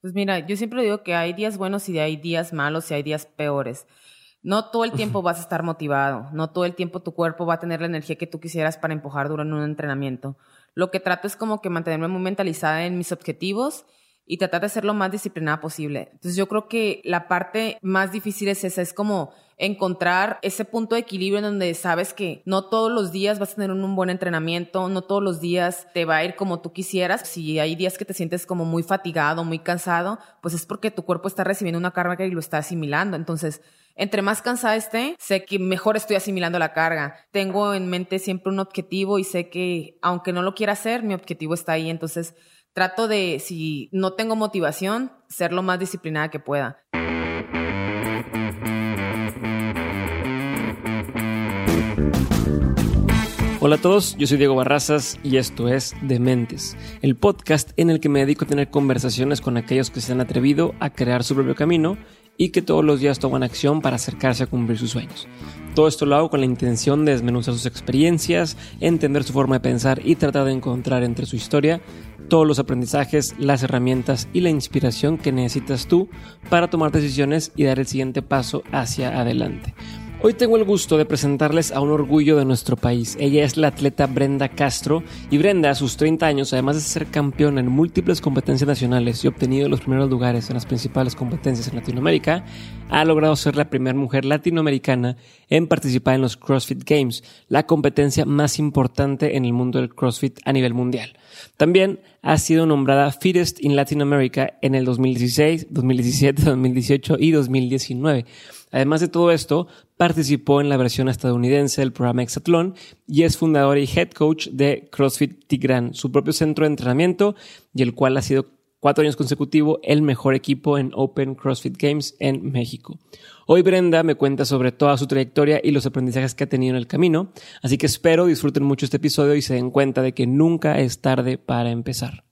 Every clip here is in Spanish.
Pues mira, yo siempre digo que hay días buenos y hay días malos y hay días peores. No todo el tiempo vas a estar motivado, no todo el tiempo tu cuerpo va a tener la energía que tú quisieras para empujar durante un entrenamiento. Lo que trato es como que mantenerme muy mentalizada en mis objetivos y tratar de ser lo más disciplinada posible. Entonces yo creo que la parte más difícil es esa, es como encontrar ese punto de equilibrio en donde sabes que no todos los días vas a tener un, buen entrenamiento, no todos los días te va a ir como tú quisieras. Si hay días que te sientes como muy fatigado, muy cansado, pues es porque tu cuerpo está recibiendo una carga y lo está asimilando. Entonces, entre más cansada esté, sé que mejor estoy asimilando la carga. Tengo en mente siempre un objetivo y sé que aunque no lo quiera hacer, mi objetivo está ahí. Entonces, trato de, si no tengo motivación, ser lo más disciplinada que pueda. Hola a todos, yo soy Diego Barrazas y esto es Dementes, el podcast en el que me dedico a tener conversaciones con aquellos que se han atrevido a crear su propio camino y que todos los días toman acción para acercarse a cumplir sus sueños. Todo esto lo hago con la intención de desmenuzar sus experiencias, entender su forma de pensar y tratar de encontrar entre su historia todos los aprendizajes, las herramientas y la inspiración que necesitas tú para tomar decisiones y dar el siguiente paso hacia adelante. Hoy tengo el gusto de presentarles a un orgullo de nuestro país. Ella es la atleta Brenda Castro y Brenda a sus 30 años, además de ser campeona en múltiples competencias nacionales y obtenido los primeros lugares en las principales competencias en Latinoamérica, ha logrado ser la primera mujer latinoamericana en participar en los CrossFit Games, la competencia más importante en el mundo del CrossFit a nivel mundial. También ha sido nombrada Fittest in Latin America en el 2016, 2017, 2018 y 2019. Además de todo esto, participó en la versión estadounidense del programa Exatlón y es fundador y head coach de CrossFit Tigran, su propio centro de entrenamiento y el cual ha sido cuatro años consecutivos el mejor equipo en Open CrossFit Games en México. Hoy Brenda me cuenta sobre toda su trayectoria y los aprendizajes que ha tenido en el camino, así que espero disfruten mucho este episodio y se den cuenta de que nunca es tarde para empezar.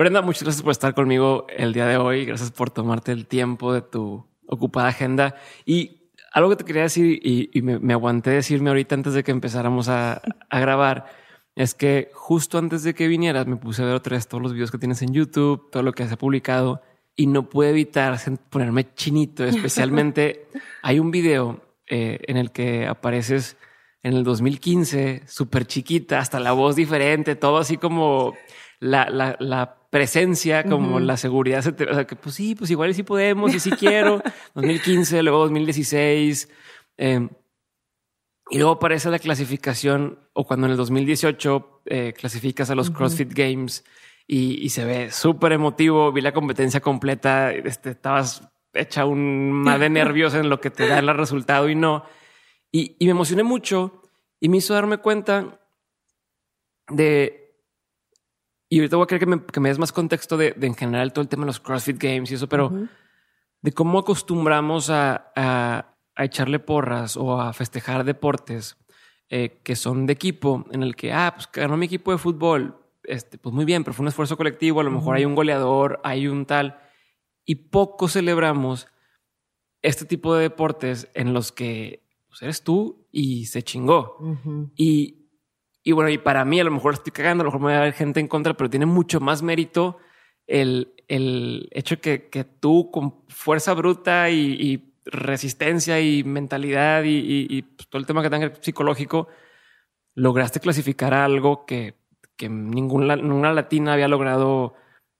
Brenda, muchas gracias por estar conmigo el día de hoy. Gracias por tomarte el tiempo de tu ocupada agenda. Y algo que te quería decir y, me, aguanté decirme ahorita antes de que empezáramos a, grabar es que justo antes de que vinieras me puse a ver otra vez todos los videos que tienes en YouTube, todo lo que has publicado y no pude evitar ponerme chinito. Especialmente hay un video eh, en el que apareces en el 2015, súper chiquita, hasta la voz diferente, todo así como la, la, la presencia, como la seguridad. O sea, que pues sí, pues igual sí podemos y sí quiero. 2015, luego 2016. Em, y luego aparece la clasificación o cuando en el 2018 eh, clasificas a los CrossFit Games y, se ve súper emotivo. Vi la competencia completa. Este, estabas hecha un mal de nervios en lo que te da el resultado y no. Y, y me emocioné mucho y me hizo darme cuenta de y ahorita voy a querer que me, que me des más contexto de, en general todo el tema de los CrossFit Games y eso, pero de cómo acostumbramos a, a, echarle porras o a festejar deportes eh, que son de equipo, en el que, ah, pues ganó mi equipo de fútbol, este, pues muy bien, pero fue un esfuerzo colectivo, a lo mejor hay un goleador, hay un tal, y poco celebramos este tipo de deportes en los que pues, eres tú y se chingó. Y y bueno, y para mí a lo mejor estoy cagando, a lo mejor me va a haber gente en contra, pero tiene mucho más mérito el, el hecho que, que tú con fuerza bruta y, resistencia y mentalidad y, pues, todo el tema que tenga psicológico, lograste clasificar algo que, que ninguna, ninguna latina había logrado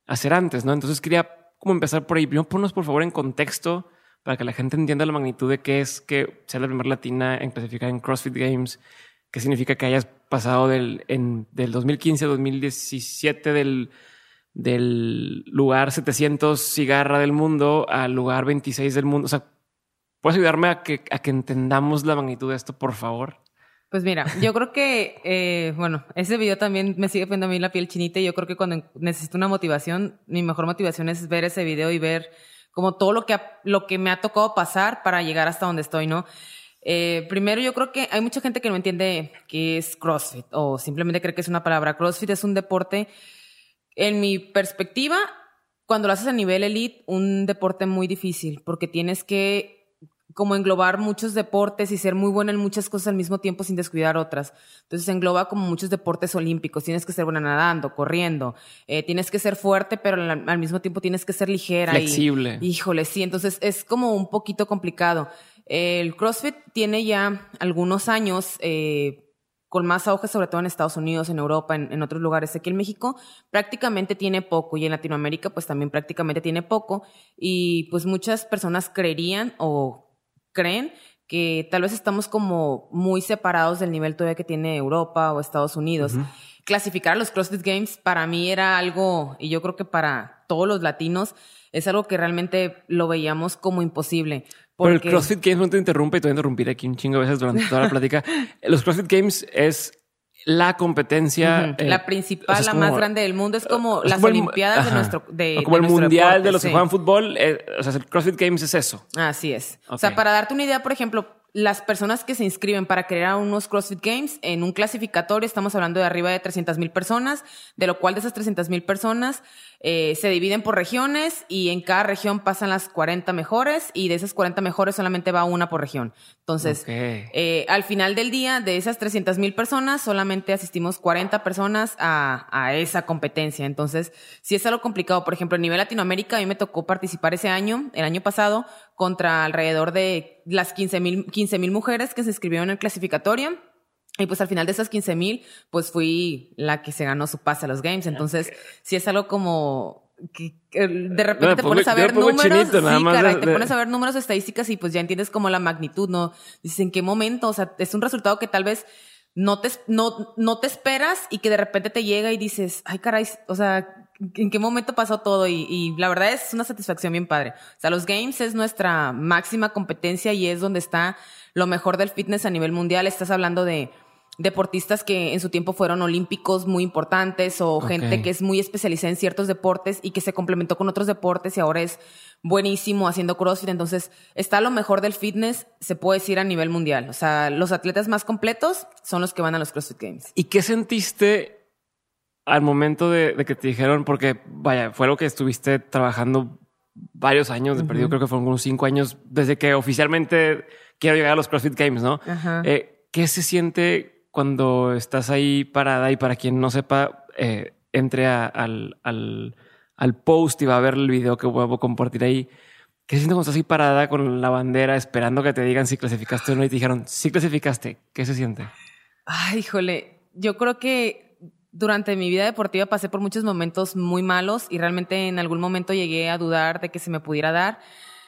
hacer antes, ¿no? Entonces quería como empezar por ahí. Primero ponnos por favor en contexto para que la gente entienda la magnitud de qué es que sea la primera latina en clasificar en CrossFit Games, qué significa que hayas pasado del, en, del 2015 a 2017 del, del lugar 700 cigarra del mundo al lugar 26 del mundo. O sea, ¿puedes ayudarme a que, a que entendamos la magnitud de esto, por favor? Pues mira, yo creo que, eh, bueno, ese video también me sigue poniendo a mí la piel chinita y yo creo que cuando necesito una motivación, mi mejor motivación es ver ese video y ver como todo lo que, lo que me ha tocado pasar para llegar hasta donde estoy, ¿no? Eh, primero, yo creo que hay mucha gente que no entiende qué es CrossFit o simplemente cree que es una palabra. CrossFit es un deporte, en mi perspectiva, cuando lo haces a nivel elite, un deporte muy difícil porque tienes que como englobar muchos deportes y ser muy buena en muchas cosas al mismo tiempo sin descuidar otras. Entonces engloba como muchos deportes olímpicos. Tienes que ser buena nadando, corriendo, eh, tienes que ser fuerte, pero al, mismo tiempo tienes que ser ligera. Flexible. Y, híjole, sí, entonces es como un poquito complicado. El CrossFit tiene ya algunos años. Eh, con más auge, sobre todo en Estados Unidos, en Europa, en, otros lugares. Aquí en México prácticamente tiene poco y en Latinoamérica pues también prácticamente tiene poco y pues muchas personas creerían o creen que tal vez estamos como muy separados del nivel todavía que tiene Europa o Estados Unidos. Clasificar los CrossFit Games para mí era algo, y yo creo que para todos los latinos, es algo que realmente lo veíamos como imposible. Pero el CrossFit Games, no te interrumpe y te voy a interrumpir aquí un chingo de veces durante toda la plática. Los CrossFit Games es la competencia. la eh, principal, la más grande del mundo. Es como las Olimpiadas de nuestro. De, como el Mundial de los que juegan fútbol. Eh, o sea, el CrossFit Games es eso. Así es. O sea, para darte una idea, por ejemplo, las personas que se inscriben para crear unos CrossFit Games en un clasificatorio, estamos hablando de arriba de 300 mil personas, de lo cual de esas 300 mil personas eh, se dividen por regiones y en cada región pasan las 40 mejores y de esas 40 mejores solamente va una por región. Entonces, eh, al final del día, de esas 300 mil personas, solamente asistimos 40 personas a, a, esa competencia. Entonces, si es algo complicado, por ejemplo, a nivel Latinoamérica, a mí me tocó participar ese año, el año pasado, contra alrededor de las 15 mil 15 mujeres que se inscribieron en el clasificatorio y pues al final de esas 15 mil, pues fui la que se ganó su pase a los games. Entonces, si es algo como que, de repente te pones a ver números, sí, te pones a ver números, estadísticas y pues ya entiendes como la magnitud, ¿no? Dices, ¿en qué momento? O sea, es un resultado que tal vez no te, no, no te esperas y que de repente te llega y dices, ay caray, o sea, ¿en qué momento pasó todo? Y, y la verdad es una satisfacción bien padre. O sea, los games es nuestra máxima competencia y es donde está lo mejor del fitness a nivel mundial. Estás hablando de deportistas que en su tiempo fueron olímpicos muy importantes o gente que es muy especializada en ciertos deportes y que se complementó con otros deportes y ahora es buenísimo haciendo CrossFit. Entonces, está lo mejor del fitness, se puede decir a nivel mundial. O sea, los atletas más completos son los que van a los CrossFit Games. ¿Y qué sentiste al momento de, que te dijeron? Porque, vaya, fue lo que estuviste trabajando varios años, de perdido, creo que fueron unos cinco años desde que oficialmente quiero llegar a los CrossFit Games, ¿no? Eh, ¿Qué se siente cuando estás ahí parada y para quien no sepa, eh, entre al, al, al, post y va a ver el video que voy a compartir ahí. ¿Qué se siente cuando estás ahí parada con la bandera esperando que te digan si clasificaste o no y te dijeron, sí clasificaste? ¿Qué se siente? Ay, híjole, yo creo que durante mi vida deportiva pasé por muchos momentos muy malos y realmente en algún momento llegué a dudar de que se me pudiera dar.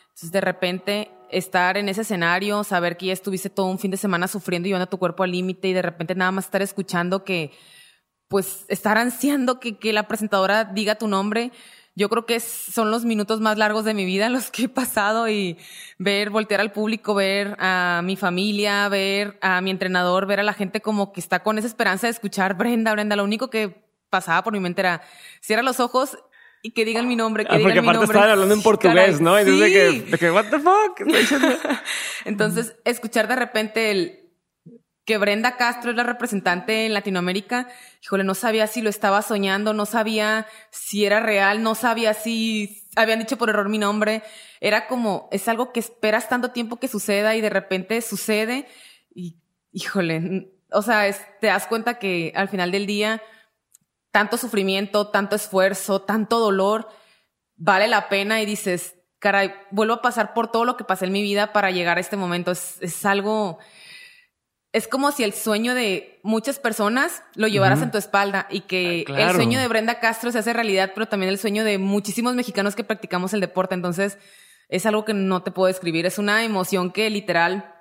Entonces de repente estar en ese escenario, saber que ya estuviste todo un fin de semana sufriendo y llevando tu cuerpo al límite y de repente nada más estar escuchando que, pues, estar ansiando que, que la presentadora diga tu nombre. Yo creo que son los minutos más largos de mi vida los que he pasado y ver, voltear al público, ver a mi familia, ver a mi entrenador, ver a la gente como que está con esa esperanza de escuchar Brenda, Brenda. Lo único que pasaba por mi mente era cierra los ojos y que digan mi nombre, que ah, digan mi nombre. Porque aparte estaban hablando en portugués, ¿no? Y que, de que, what the fuck. Entonces, escuchar de repente el que Brenda Castro es la representante en Latinoamérica, híjole, no sabía si lo estaba soñando, no sabía si era real, no sabía si habían dicho por error mi nombre. Era como, es algo que esperas tanto tiempo que suceda y de repente sucede y, híjole, o sea, te das cuenta que al final del día tanto sufrimiento, tanto esfuerzo, tanto dolor, vale la pena y dices, caray, vuelvo a pasar por todo lo que pasé en mi vida para llegar a este momento. Es, algo, es como si el sueño de muchas personas lo llevaras en tu espalda y que ah, el sueño de Brenda Castro se hace realidad, pero también el sueño de muchísimos mexicanos que practicamos el deporte. Entonces, es algo que no te puedo describir. Es una emoción que literal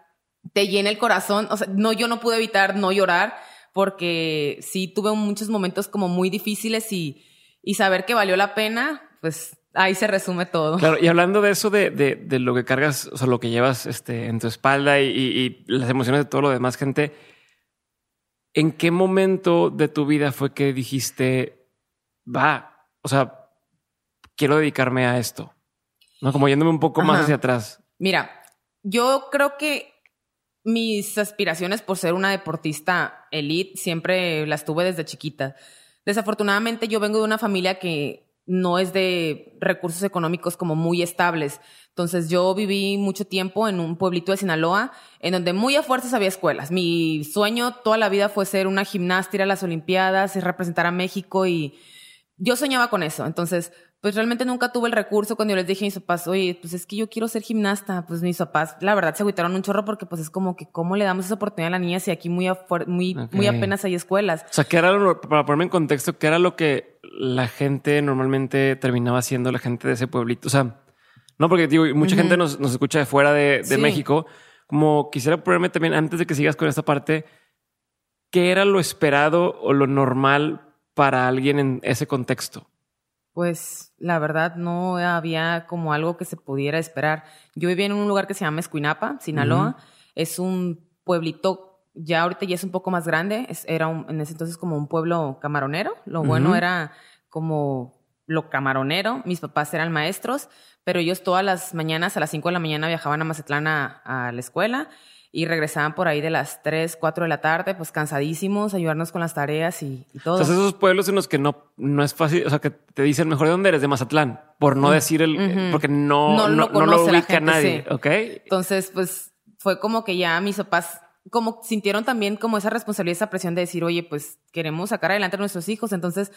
te llena el corazón. O sea, no, yo no pude evitar no llorar porque sí tuve muchos momentos como muy difíciles y, y saber que valió la pena, pues ahí se resume todo. Claro, y hablando de eso, de, de, de lo que cargas, o sea, lo que llevas este, en tu espalda y, y, las emociones de todo lo demás, gente, ¿en qué momento de tu vida fue que dijiste, va, o sea, quiero dedicarme a esto? ¿No? Como yéndome un poco más hacia atrás. Mira, yo creo que mis aspiraciones por ser una deportista elite siempre las tuve desde chiquita. Desafortunadamente yo vengo de una familia que no es de recursos económicos como muy estables. Entonces yo viví mucho tiempo en un pueblito de Sinaloa, en donde muy a fuerzas había escuelas. Mi sueño toda la vida fue ser una gimnasta, ir a las Olimpiadas, representar a México y yo soñaba con eso. Entonces, pues realmente nunca tuve el recurso cuando yo les dije a mis papás, oye, pues es que yo quiero ser gimnasta. Pues mis papás, la verdad, se agüitaron un chorro porque pues es como que cómo le damos esa oportunidad a la niña si aquí muy, muy, muy apenas hay escuelas. O sea, ¿qué era, lo, para ponerme en contexto, qué era lo que la gente normalmente terminaba haciendo, la gente de ese pueblito? O sea, no, porque digo, mucha gente nos, nos, escucha de fuera de, de México. Como quisiera ponerme también, antes de que sigas con esta parte, ¿qué era lo esperado o lo normal para alguien en ese contexto? Pues la verdad no había como algo que se pudiera esperar. Yo vivía en un lugar que se llama Escuinapa, Sinaloa. Es un pueblito, ya ahorita ya es un poco más grande. era en ese entonces como un pueblo camaronero. Lo bueno era como lo camaronero. Mis papás eran maestros, pero ellos todas las mañanas a las 5 de la mañana viajaban a Mazatlán a la escuela y regresaban por ahí de las 3, 4 de la tarde, pues cansadísimos, ayudarnos con las tareas y, todo. O sea, esos pueblos en los que no, no es fácil, o sea, que te dicen mejor de dónde eres, de Mazatlán, por no decir el, porque no, no, no, no lo ubica nadie, ¿ok? Entonces, pues fue como que ya mis papás como sintieron también como esa responsabilidad, esa presión de decir, oye, pues queremos sacar adelante a nuestros hijos. Entonces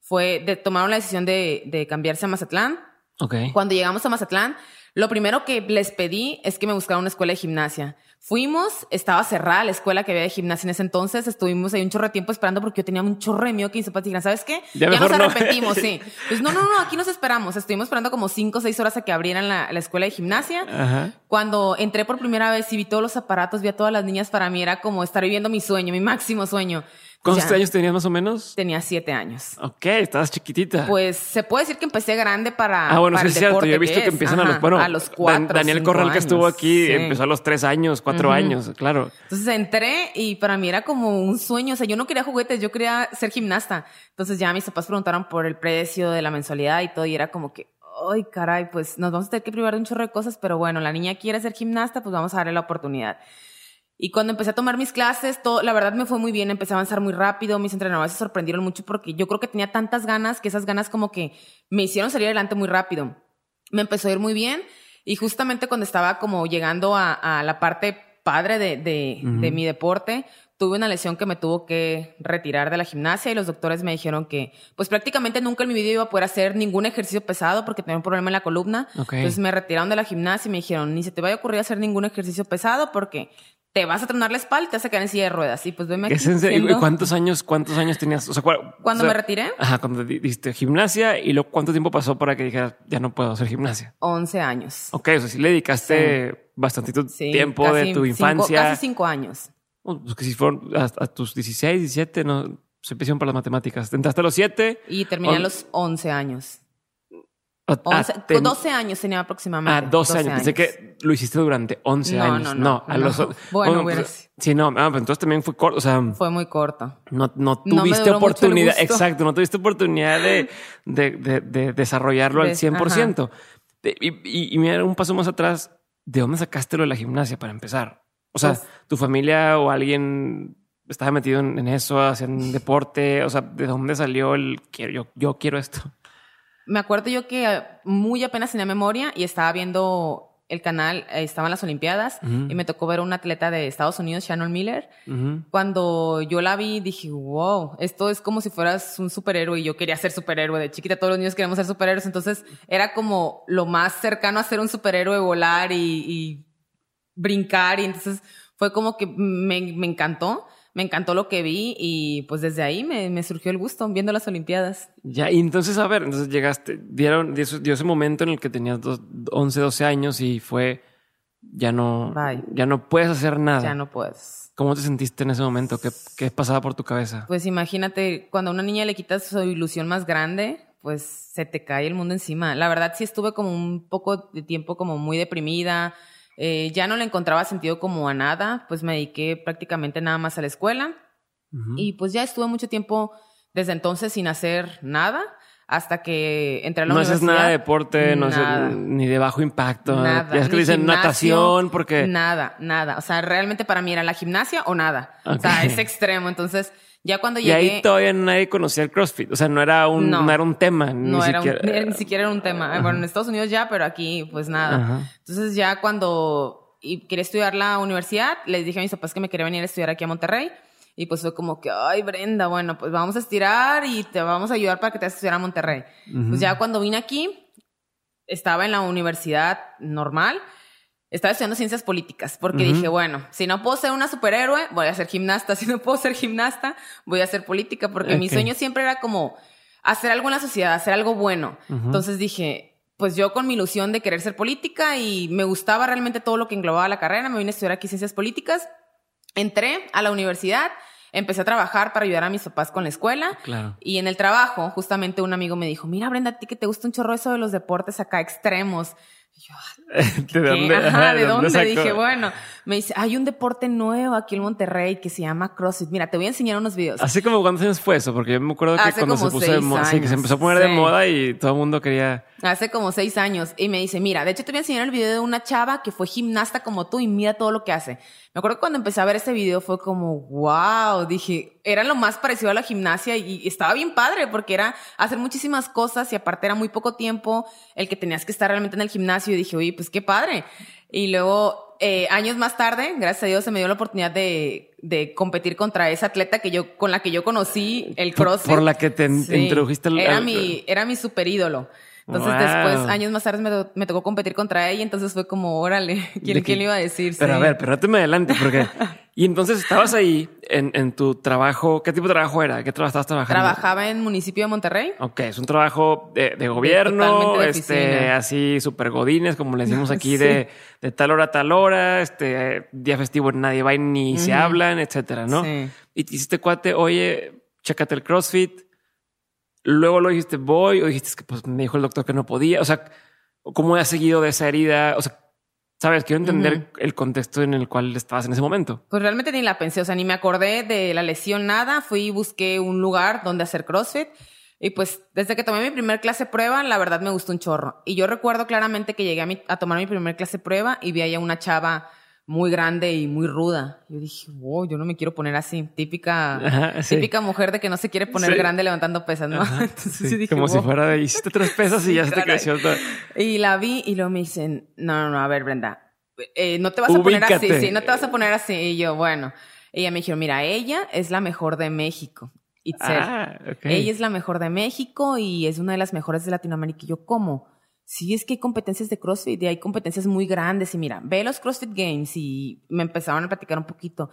fue, de, tomaron la decisión de, de cambiarse a Mazatlán. Okay. Cuando llegamos a Mazatlán, lo primero que les pedí es que me buscaran una escuela de gimnasia. Fuimos, estaba cerrada la escuela que había de gimnasia en ese entonces, estuvimos ahí un chorro de tiempo esperando porque yo tenía un chorro de miedo que papás dijeran, ¿sabes qué? Ya, nos arrepentimos, sí. Pues no, no, no, aquí nos esperamos. Estuvimos esperando como cinco o seis horas a que abrieran la, la escuela de gimnasia. Ajá. Cuando entré por primera vez y vi todos los aparatos, vi a todas las niñas, para mí era como estar viviendo mi sueño, mi máximo sueño. ¿Cuántos años tenías más o menos? Tenía siete años. Ok, estabas chiquitita. Pues se puede decir que empecé grande para. Ah, bueno, sí es cierto. Yo he visto que, empiezan a los. Bueno, a los cuatro. Daniel Corral, que estuvo aquí, empezó a los tres años, cuatro años, claro. Entonces entré y para mí era como un sueño. O sea, yo no quería juguetes, yo quería ser gimnasta. Entonces ya mis papás preguntaron por el precio de la mensualidad y todo, y era como que. Ay, caray, pues nos vamos a tener que privar de un chorro de cosas, pero bueno, la niña quiere ser gimnasta, pues vamos a darle la oportunidad. Y cuando empecé a tomar mis clases, todo, la verdad me fue muy bien, empecé a avanzar muy rápido, mis entrenadores se sorprendieron mucho porque yo creo que tenía tantas ganas que esas ganas como que me hicieron salir adelante muy rápido. Me empezó a ir muy bien y justamente cuando estaba como llegando a, la parte padre de, de, de mi deporte, tuve una lesión que me tuvo que retirar de la gimnasia y los doctores me dijeron que pues prácticamente nunca en mi vida iba a poder hacer ningún ejercicio pesado porque tenía un problema en la columna. Entonces me retiraron de la gimnasia y me dijeron, ni se te vaya a ocurrir hacer ningún ejercicio pesado porque te vas a tronar la espalda y te vas a quedar en silla de ruedas. Y pues veme aquí. ¿Y cuántos años, cuántos años tenías? O sea, ¿Cuándo me retiré? Ajá, cuando diste gimnasia y luego cuánto tiempo pasó para que dijeras, ya no puedo hacer gimnasia. 11 años. Ok, o sea, sí le dedicaste bastante tiempo de tu infancia. casi cinco años. Pues que si fueron a, tus 16, 17, no, se empezaron para las matemáticas. Entraste a los 7. Y terminé a los 11 años. 12 ah, años tenía aproximadamente. Ah, 12, años. Pensé que lo hiciste durante 11 años. No, no, no. a los, bueno, bueno, sí, no, ah, entonces también fue corto. O sea, fue muy corto. No, no tuviste oportunidad. Exacto, no tuviste oportunidad de, de, de, desarrollarlo al 100%. Y, y, y mira, un paso más atrás, ¿de dónde sacaste lo de la gimnasia para empezar? O sea, pues tu familia o alguien estaba metido en, eso, hacían deporte. O sea, ¿de dónde salió el quiero, yo, yo quiero esto? me acuerdo yo que eh, muy apenas tenía memoria y estaba viendo el canal, eh, estaban las Olimpiadas y me tocó ver a un atleta de Estados Unidos, Shannon Miller. Cuando yo la vi, dije, wow, esto es como si fueras un superhéroe y yo quería ser superhéroe. De chiquita todos los niños queremos ser superhéroes, entonces era como lo más cercano a ser un superhéroe, volar y, brincar y entonces fue como que me, me encantó me encantó lo que vi y pues desde ahí me, surgió el gusto viendo las Olimpiadas. Ya, y entonces, a ver, entonces llegaste, dieron, dio, ese momento en el que tenías 11, 12 años y fue, ya no, ya no puedes hacer nada. Ya no puedes. ¿Cómo te sentiste en ese momento? ¿Qué, ¿Qué pasaba por tu cabeza? Pues imagínate, cuando a una niña le quitas su ilusión más grande, pues se te cae el mundo encima. La verdad sí estuve como un poco de tiempo como muy deprimida, eh, ya no le encontraba sentido como a nada, pues me dediqué prácticamente nada más a la escuela y pues ya estuve mucho tiempo desde entonces sin hacer nada hasta que entré a la no universidad. No haces nada de deporte, no haces ni de bajo impacto. Nada. Ya es que dicen natación porque... Nada, nada. O sea, realmente para mí era la gimnasia o nada. O sea, es extremo. Entonces Ya cuando Y llegué... ahí todavía nadie conocía el CrossFit. O sea, no era un, no, No. era un tema. No ni era un- siquiera. ni, siquiera era un tema. Bueno, en Estados Unidos ya, pero aquí pues nada. Ajá. Entonces ya cuando y quería estudiar la universidad, les dije a mis papás que me quería venir a estudiar aquí a Monterrey. Y pues fue como que, ay Brenda, bueno, pues vamos a estirar y te vamos a ayudar para que te vayas a estudiar a Monterrey. Pues ya cuando vine aquí, estaba en la universidad normal, estaba estudiando ciencias políticas, porque dije, bueno, si no puedo ser una superhéroe, voy a ser gimnasta, si no puedo ser gimnasta, voy a hacer política, porque mi sueño siempre era como hacer algo en la sociedad, hacer algo bueno. Entonces dije, pues yo con mi ilusión de querer ser política y me gustaba realmente todo lo que englobaba la carrera, me vine a estudiar aquí ciencias políticas, entré a la universidad, empecé a trabajar para ayudar a mis papás con la escuela. Claro. Y en el trabajo, justamente un amigo me dijo, mira Brenda, a ti que te gusta un chorro eso de los deportes acá extremos. Yo, ¿De ¿qué? dónde? Ajá, ¿de dónde? Dije, bueno, me dice, hay un deporte nuevo aquí en Monterrey que se llama CrossFit. Mira, te voy a enseñar unos videos. Así como cuántos años fue eso, porque yo me acuerdo que Hace cuando se puso de moda, sí, que se empezó a poner de moda y todo el mundo quería. Hace como seis años. Y me dice, mira, de hecho te voy a enseñar el video de una chava que fue gimnasta como tú y mira todo lo que hace. Me acuerdo que cuando empecé a ver ese video fue como, wow, dije, era lo más parecido a la gimnasia y estaba bien padre porque era hacer muchísimas cosas y aparte era muy poco tiempo el que tenías que estar realmente en el gimnasio y dije, oye, pues qué padre. Y luego, eh, años más tarde, gracias a Dios, se me dio la oportunidad de, de competir contra esa atleta que yo, con la que yo conocí el CrossFit. por la que te in- introdujiste al- Era mi, era mi super ídolo. Entonces Wow. después, años más tarde, me, to- me tocó competir contra ella, entonces fue como, órale, ¿De ¿quién, le iba a decir? Pero Sí. a ver, pero no te me adelante, porque. y entonces estabas ahí en, en tu trabajo. ¿Qué tipo de trabajo era? ¿Qué trabajo estabas trabajando? Trabajaba en municipio de Monterrey. Ok, es un trabajo de, de gobierno, de este, así super godines, como le decimos aquí, Sí. de, de tal hora a tal hora, este, día festivo nadie va y ni se hablan, etcétera, ¿no? Sí. Y te hiciste cuate, oye, chécate el CrossFit. Luego lo dijiste, voy, o dijiste "Es que pues me dijo el doctor que no podía. O sea, ¿cómo has seguido de esa herida? O sea, sabes, quiero entender el contexto en el cual estabas en ese momento. Pues realmente ni la pensé, o sea, ni me acordé de la lesión, nada. Fui y busqué un lugar donde hacer CrossFit. Y pues desde que tomé mi primer clase prueba, la verdad me gustó un chorro. Y yo recuerdo claramente que llegué a, mi- a tomar mi primer clase prueba y vi ahí a una chava muy grande y muy ruda. Yo dije, wow, yo no me quiero poner así. Típica, Ajá, sí. típica mujer de que no se quiere poner Sí. grande levantando pesas, ¿no? Ajá, Entonces sí, yo dije, como si fuera de hiciste tres pesas y ya se te creció todo. Y la vi y luego me dicen, no, no, no, a ver, Brenda, eh, no te vas a poner así, sí, no te vas a poner así. Y yo, bueno, ella me dijo, mira, ella es la mejor de México. Itzel. Ah, ok. Ella es la mejor de México y es una de las mejores de Latinoamérica. Y yo, ¿cómo? Sí, es que hay competencias de CrossFit y hay competencias muy grandes. Y mira, ve los CrossFit Games y me empezaron a platicar un poquito.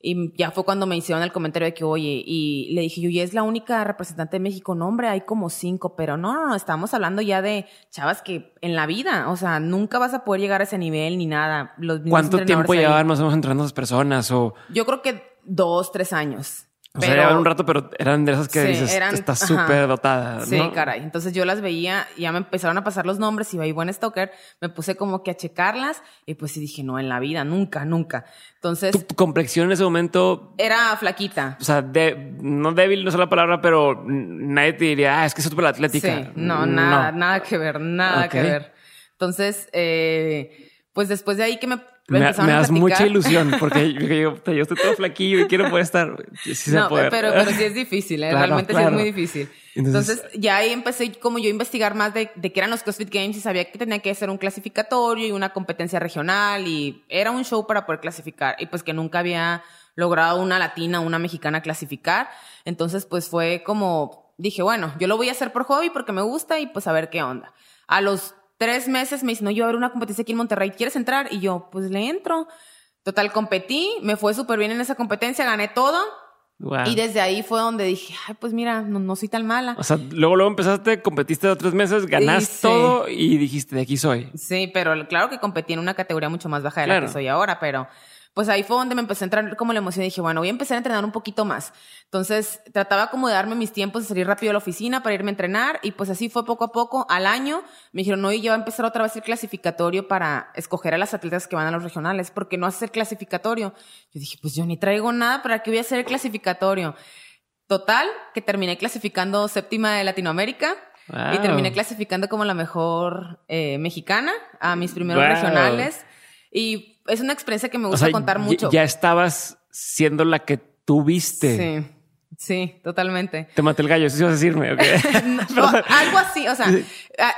Y ya fue cuando me hicieron el comentario de que, oye, y le dije yo, y es la única representante de México. No, hombre, hay como cinco, pero no, no, no, estamos hablando ya de chavas que en la vida, o sea, nunca vas a poder llegar a ese nivel ni nada. Los ¿Cuánto tiempo llevaban más o menos entrenando esas personas? O, Yo creo que dos, tres años. O sea, llevaban un rato, pero eran de esas que Sí, dices, eran- está súper dotada. Sí, ¿no? caray. Entonces yo las veía, ya me empezaron a pasar los nombres y ahí buen stalker, me puse como que a checarlas y pues sí dije, no, en la vida, nunca, nunca. Entonces Tu, tu complexión en ese momento, era flaquita. o sea, de, no débil, no sé la palabra, pero nadie te diría, ah, es que es súper atlética. Sí, no, nada, nada que ver, nada que ver. Entonces, eh, pues después de ahí que me, Me, empezaron me das mucha ilusión porque yo, yo- yo estoy todo flaquillo y quiero poder estar. Sí, se No, poder. pero, pero sí es difícil, ¿eh? Claro, realmente sí claro. es muy difícil. Entonces- Entonces, ya ahí empecé como yo a investigar más de, de qué eran los CrossFit Games y sabía que tenía que hacer un clasificatorio y una competencia regional y era un show para poder clasificar y pues que nunca había logrado una latina o una mexicana clasificar. Entonces, pues fue como, dije, bueno, yo lo voy a hacer por hobby porque me gusta y pues a ver qué onda. A los tres meses me dice, no, yo voy a ver una competencia aquí en Monterrey, ¿quieres entrar? Y yo, pues le entro. Total, competí, me fue súper bien en esa competencia, gané todo. Wow. Y desde ahí fue donde dije, ay, pues mira, no, no soy tan mala. O sea, luego, luego empezaste, competiste de tres meses, ganaste sí. todo y dijiste, de aquí soy. Sí, pero claro que competí en una categoría mucho más baja de la que soy ahora, pero pues ahí fue donde me empecé a entrar como la emoción y dije, bueno, voy a empezar a entrenar un poquito más. Entonces trataba como de darme mis tiempos de salir rápido a la oficina para irme a entrenar y pues así fue poco a poco. Al año me dijeron, no, y ya va a empezar otra vez el clasificatorio para escoger a las atletas que van a los regionales, porque no hacer clasificatorio. Yo dije, pues yo ni traigo nada, ¿para qué voy a hacer el clasificatorio? Total, que terminé clasificando séptima de Latinoamérica. Y terminé clasificando como la mejor eh, mexicana a mis primeros Wow. regionales. Y es una experiencia que me O gusta sea, contar mucho. Ya estabas siendo la que tuviste. Sí. Sí, totalmente. Te maté el gallo, eso ibas a decirme, ¿ok? algo así, o sea,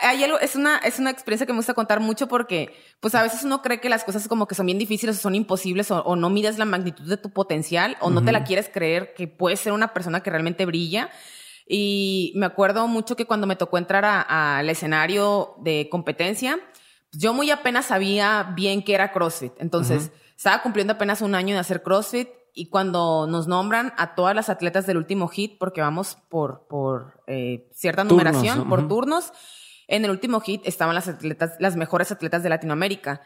hay algo, es una, es una experiencia que me gusta contar mucho porque, pues a veces uno cree que las cosas como que son bien difíciles o son imposibles o, no mides la magnitud de tu potencial o no te la quieres creer que puedes ser una persona que realmente brilla. Y me acuerdo mucho que cuando me tocó entrar al escenario de competencia, yo muy apenas sabía bien qué era CrossFit. Entonces, estaba cumpliendo apenas un año de hacer CrossFit y cuando nos nombran a todas las atletas del último hit, porque vamos por, por eh, cierta numeración, por turnos, en el último hit estaban las atletas, las mejores atletas de Latinoamérica.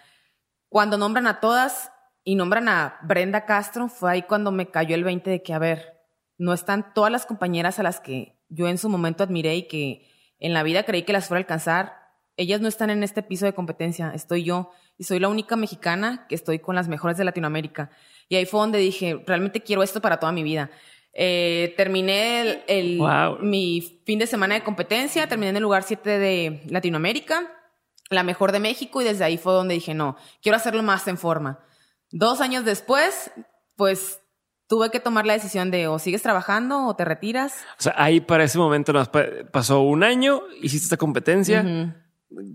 Cuando nombran a todas y nombran a Brenda Castro, fue ahí cuando me cayó el 20 de que, a ver, no están todas las compañeras a las que yo en su momento admiré y que en la vida creí que las fuera a alcanzar. Ellas no están en este piso de competencia, estoy yo y soy la única mexicana que estoy con las mejores de Latinoamérica. Y ahí fue donde dije, realmente quiero esto para toda mi vida. Eh, terminé el, mi fin de semana de competencia, terminé en el lugar 7 de Latinoamérica, la mejor de México, y desde ahí fue donde dije, no, quiero hacerlo más en forma. Dos años después, pues tuve que tomar la decisión de o sigues trabajando o te retiras. O sea, ahí para ese momento nos pasó un año, hiciste esta competencia,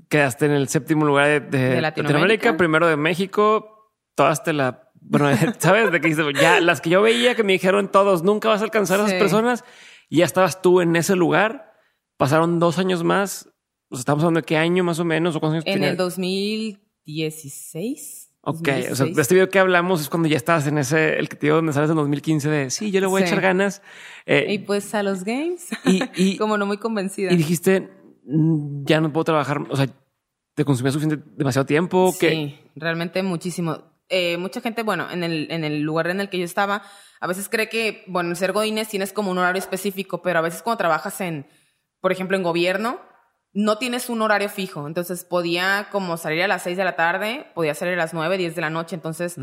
quedaste en el séptimo lugar de, Latinoamérica. primero de México, todas te la bueno, ¿sabes? De que ya las que yo veía que me dijeron todos, nunca vas a alcanzar a esas personas y ya estabas tú en ese lugar. Pasaron dos años más. O estamos hablando de qué año más o menos o años En el 2016. Ok, o sea, de este video que hablamos es cuando ya estabas en ese, el que te digo donde sales en 2015 de sí, yo le voy a echar ganas. Eh, y pues a los games, y, como no muy convencida. Y dijiste, ya no puedo trabajar, o sea, te consumía suficiente, demasiado tiempo. Sí, realmente muchísimo eh, mucha gente, bueno, en el, en el lugar en el que yo estaba, a veces cree que, bueno, en ser godines tienes como un horario específico, pero a veces cuando trabajas en, por ejemplo, en gobierno, no tienes un horario fijo. Entonces podía como salir a las 6 de la tarde, podía salir a las 9, 10 de la noche, entonces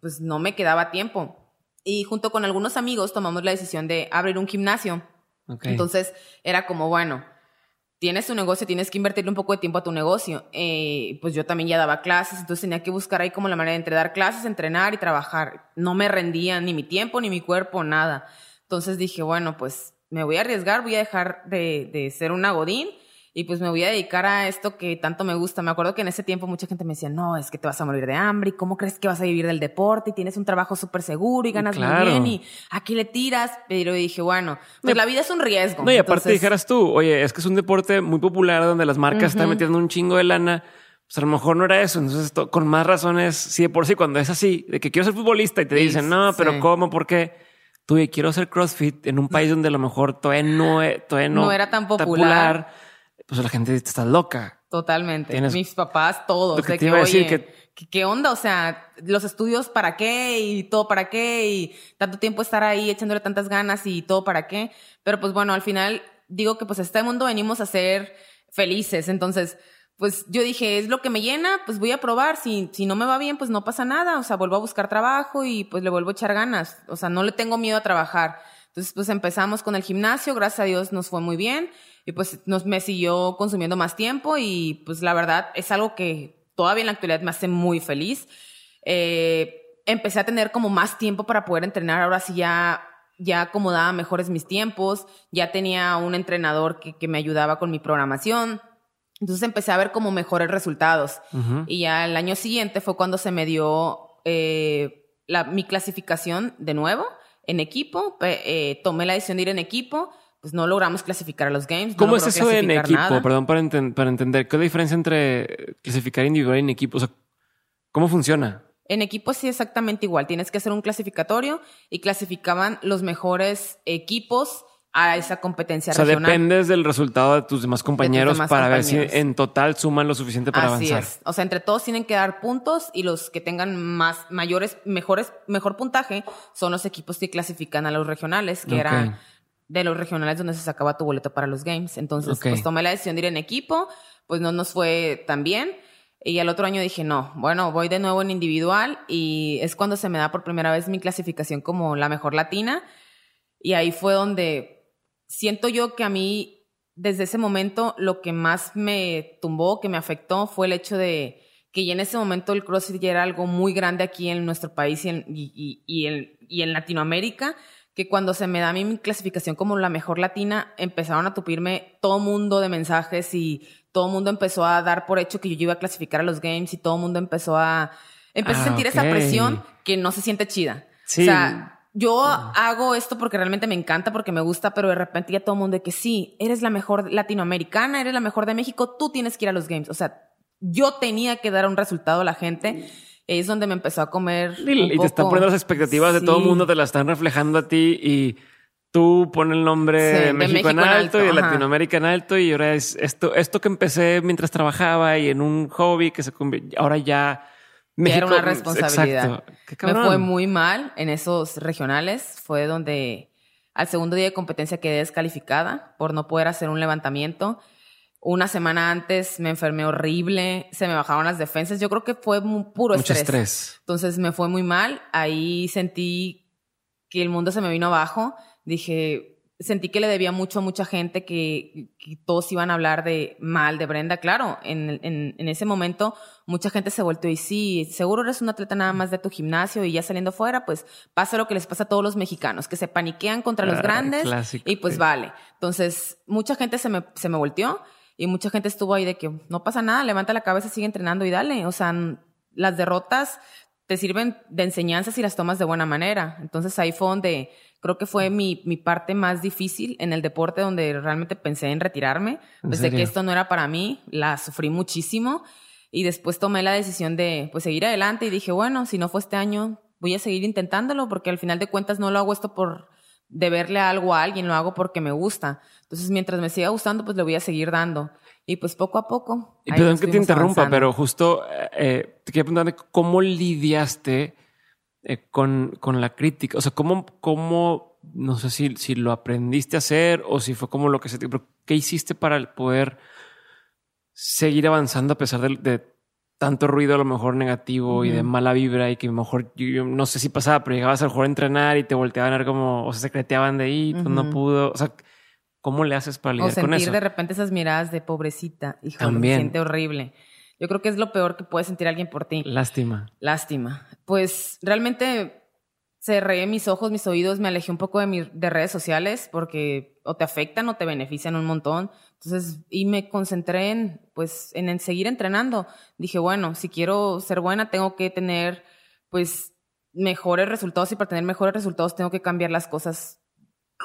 pues no me quedaba tiempo. Y junto con algunos amigos tomamos la decisión de abrir un gimnasio. Entonces era como, bueno, tienes tu negocio, tienes que invertirle un poco de tiempo a tu negocio. Eh, pues yo también ya daba clases, entonces tenía que buscar ahí como la manera de entre dar clases, entrenar y trabajar. No me rendía ni mi tiempo, ni mi cuerpo, nada. Entonces dije, bueno, pues me voy a arriesgar, voy a dejar de, de ser una godín y pues me voy a dedicar a esto que tanto me gusta. Me acuerdo que en ese tiempo mucha gente me decía, no, es que te vas a morir de hambre, ¿y cómo crees que vas a vivir del deporte? Y tienes un trabajo súper seguro y ganas muy bien y aquí le tiras. Pero dije, bueno, pues la vida es un riesgo. No, y aparte dijeras tú, oye, es que es un deporte muy popular donde las marcas están metiendo un chingo de lana. Pues a lo mejor no era eso. Entonces, con más razones, sí, de por sí, cuando es así, de que quiero ser futbolista y te dicen, no, pero ¿cómo? ¿Por qué? Tú, quiero hacer CrossFit en un país donde a lo mejor todavía no, todavía no, era tan popular pues la gente dice, estás loca. Totalmente. Mis papás, todos. Que que, oye, que... ¿qué onda? O sea, los estudios para qué y todo para qué y tanto tiempo estar ahí echándole tantas ganas y todo para qué. Pero pues bueno, al final digo que pues a este mundo venimos a ser felices. Entonces, pues yo dije, es lo que me llena, pues voy a probar. Si, si no me va bien, pues no pasa nada. O sea, vuelvo a buscar trabajo y pues le vuelvo a echar ganas. O sea, no le tengo miedo a trabajar. Entonces, pues empezamos con el gimnasio, gracias a Dios nos fue muy bien y pues nos, me siguió consumiendo más tiempo y pues la verdad es algo que todavía en la actualidad me hace muy feliz. Eh, empecé a tener como más tiempo para poder entrenar, ahora sí ya, ya acomodaba mejores mis tiempos, ya tenía un entrenador que, que me ayudaba con mi programación. Entonces empecé a ver como mejores resultados. Y ya el año siguiente fue cuando se me dio eh, la, mi clasificación de nuevo en equipo, eh, tomé la decisión de ir en equipo, pues no logramos clasificar a los games. ¿Cómo es eso en equipo? Perdón para, para, entender. ¿Qué es la diferencia entre clasificar individual y en equipo? O sea, ¿cómo funciona? En equipo sí exactamente igual. Tienes que hacer un clasificatorio y clasificaban los mejores equipos a esa competencia o sea, dependes del resultado de tus demás compañeros para ver si en total suman lo suficiente para Así avanzar. Es. O sea, entre todos tienen que dar puntos y los que tengan más mayores, mejores, mejor puntaje son los equipos que clasifican a los regionales, que eran de los regionales donde se sacaba tu boleto para los games. Entonces, pues tomé la decisión de ir en equipo, pues no nos fue tan bien. Y al otro año dije, no, bueno, voy de nuevo en individual y es cuando se me da por primera vez mi clasificación como la mejor latina. Y ahí fue donde siento yo que a mí, desde ese momento, lo que más me tumbó, que me afectó, fue el hecho de que ya en ese momento el CrossFit ya era algo muy grande aquí en nuestro país y en, y, en, Latinoamérica, que cuando se me da a mí mi clasificación como la mejor latina, empezaron a tupirme todo mundo de mensajes y todo mundo empezó a dar por hecho que yo iba a clasificar a los games y todo mundo empezó a... Empecé a Ah, sentir esa presión que no se siente chida. Sí. O sea, yo hago esto porque realmente me encanta, porque me gusta, pero de repente ya todo el mundo de que sí, eres la mejor latinoamericana, eres la mejor de México, tú tienes que ir a los games. O sea, yo tenía que dar un resultado a la gente. Es donde me empezó a comer. Y, un y te están poniendo las expectativas de todo el mundo, te las están reflejando a ti y tú pones el nombre Sí, de de México, en México en alto y de. Latinoamérica en alto y ahora es esto, esto que empecé mientras trabajaba y en un hobby que se convirtió, ahora ya Ya era México- una responsabilidad. Exacto. Me fue muy mal en esos regionales. Fue donde al segundo día de competencia quedé descalificada por no poder hacer un levantamiento. Una semana antes me enfermé horrible, se me bajaron las defensas. Yo creo que fue mu- puro Mucho estrés. estrés. Entonces me fue muy mal. Ahí sentí que el mundo se me vino abajo. Dije, sentí que le debía mucho a mucha gente, que, que todos iban a hablar de mal de Brenda. Claro, en, en, en ese momento mucha gente se volteó y sí, seguro eres un atleta nada más de tu gimnasio y ya saliendo fuera, pues pasa lo que les pasa a todos los mexicanos, que se paniquean contra los Ah, grandes clásico, y pues sí. vale. Entonces, mucha gente se me, se me volteó y mucha gente estuvo ahí de que no pasa nada, levanta la cabeza, sigue entrenando y dale. O sea, las derrotas te sirven de enseñanza si las tomas de buena manera. Entonces ahí fue donde creo que fue mi, mi parte más difícil en el deporte, donde realmente pensé en retirarme. ¿En Pensé que esto no era para mí, la sufrí muchísimo y después tomé la decisión de pues seguir adelante y dije, bueno, si no fue este año, voy a seguir intentándolo porque al final de cuentas no lo hago esto por deberle algo a alguien, lo hago porque me gusta. Entonces, mientras me siga gustando, pues le voy a seguir dando. Y pues poco a poco. Y perdón que te interrumpa, avanzando. pero justo eh, te quería preguntar cómo lidiaste eh, con, con la crítica. O sea, cómo, cómo no sé si, si lo aprendiste a hacer o si fue como lo que se te. pero ¿Qué hiciste para poder seguir avanzando a pesar de, de tanto ruido, a lo mejor negativo y de mala vibra? Y que a lo mejor yo, yo no sé si pasaba, pero llegabas al juego a entrenar y te volteaban a ver como, o sea, se creteaban de ahí, pues no pudo. O sea, ¿cómo le haces para O lidiar con sentir eso? de repente esas miradas de pobrecita, hijo, También. se siente horrible. Yo creo que es lo peor que puede sentir alguien por ti. Lástima. Lástima. Pues realmente cerré mis ojos, mis oídos, me alejé un poco de, mi- de redes sociales porque o te afectan o te benefician un montón. Entonces, y me concentré en, pues, en, en seguir entrenando. Dije, bueno, si quiero ser buena, tengo que tener, pues, mejores resultados y para tener mejores resultados tengo que cambiar las cosas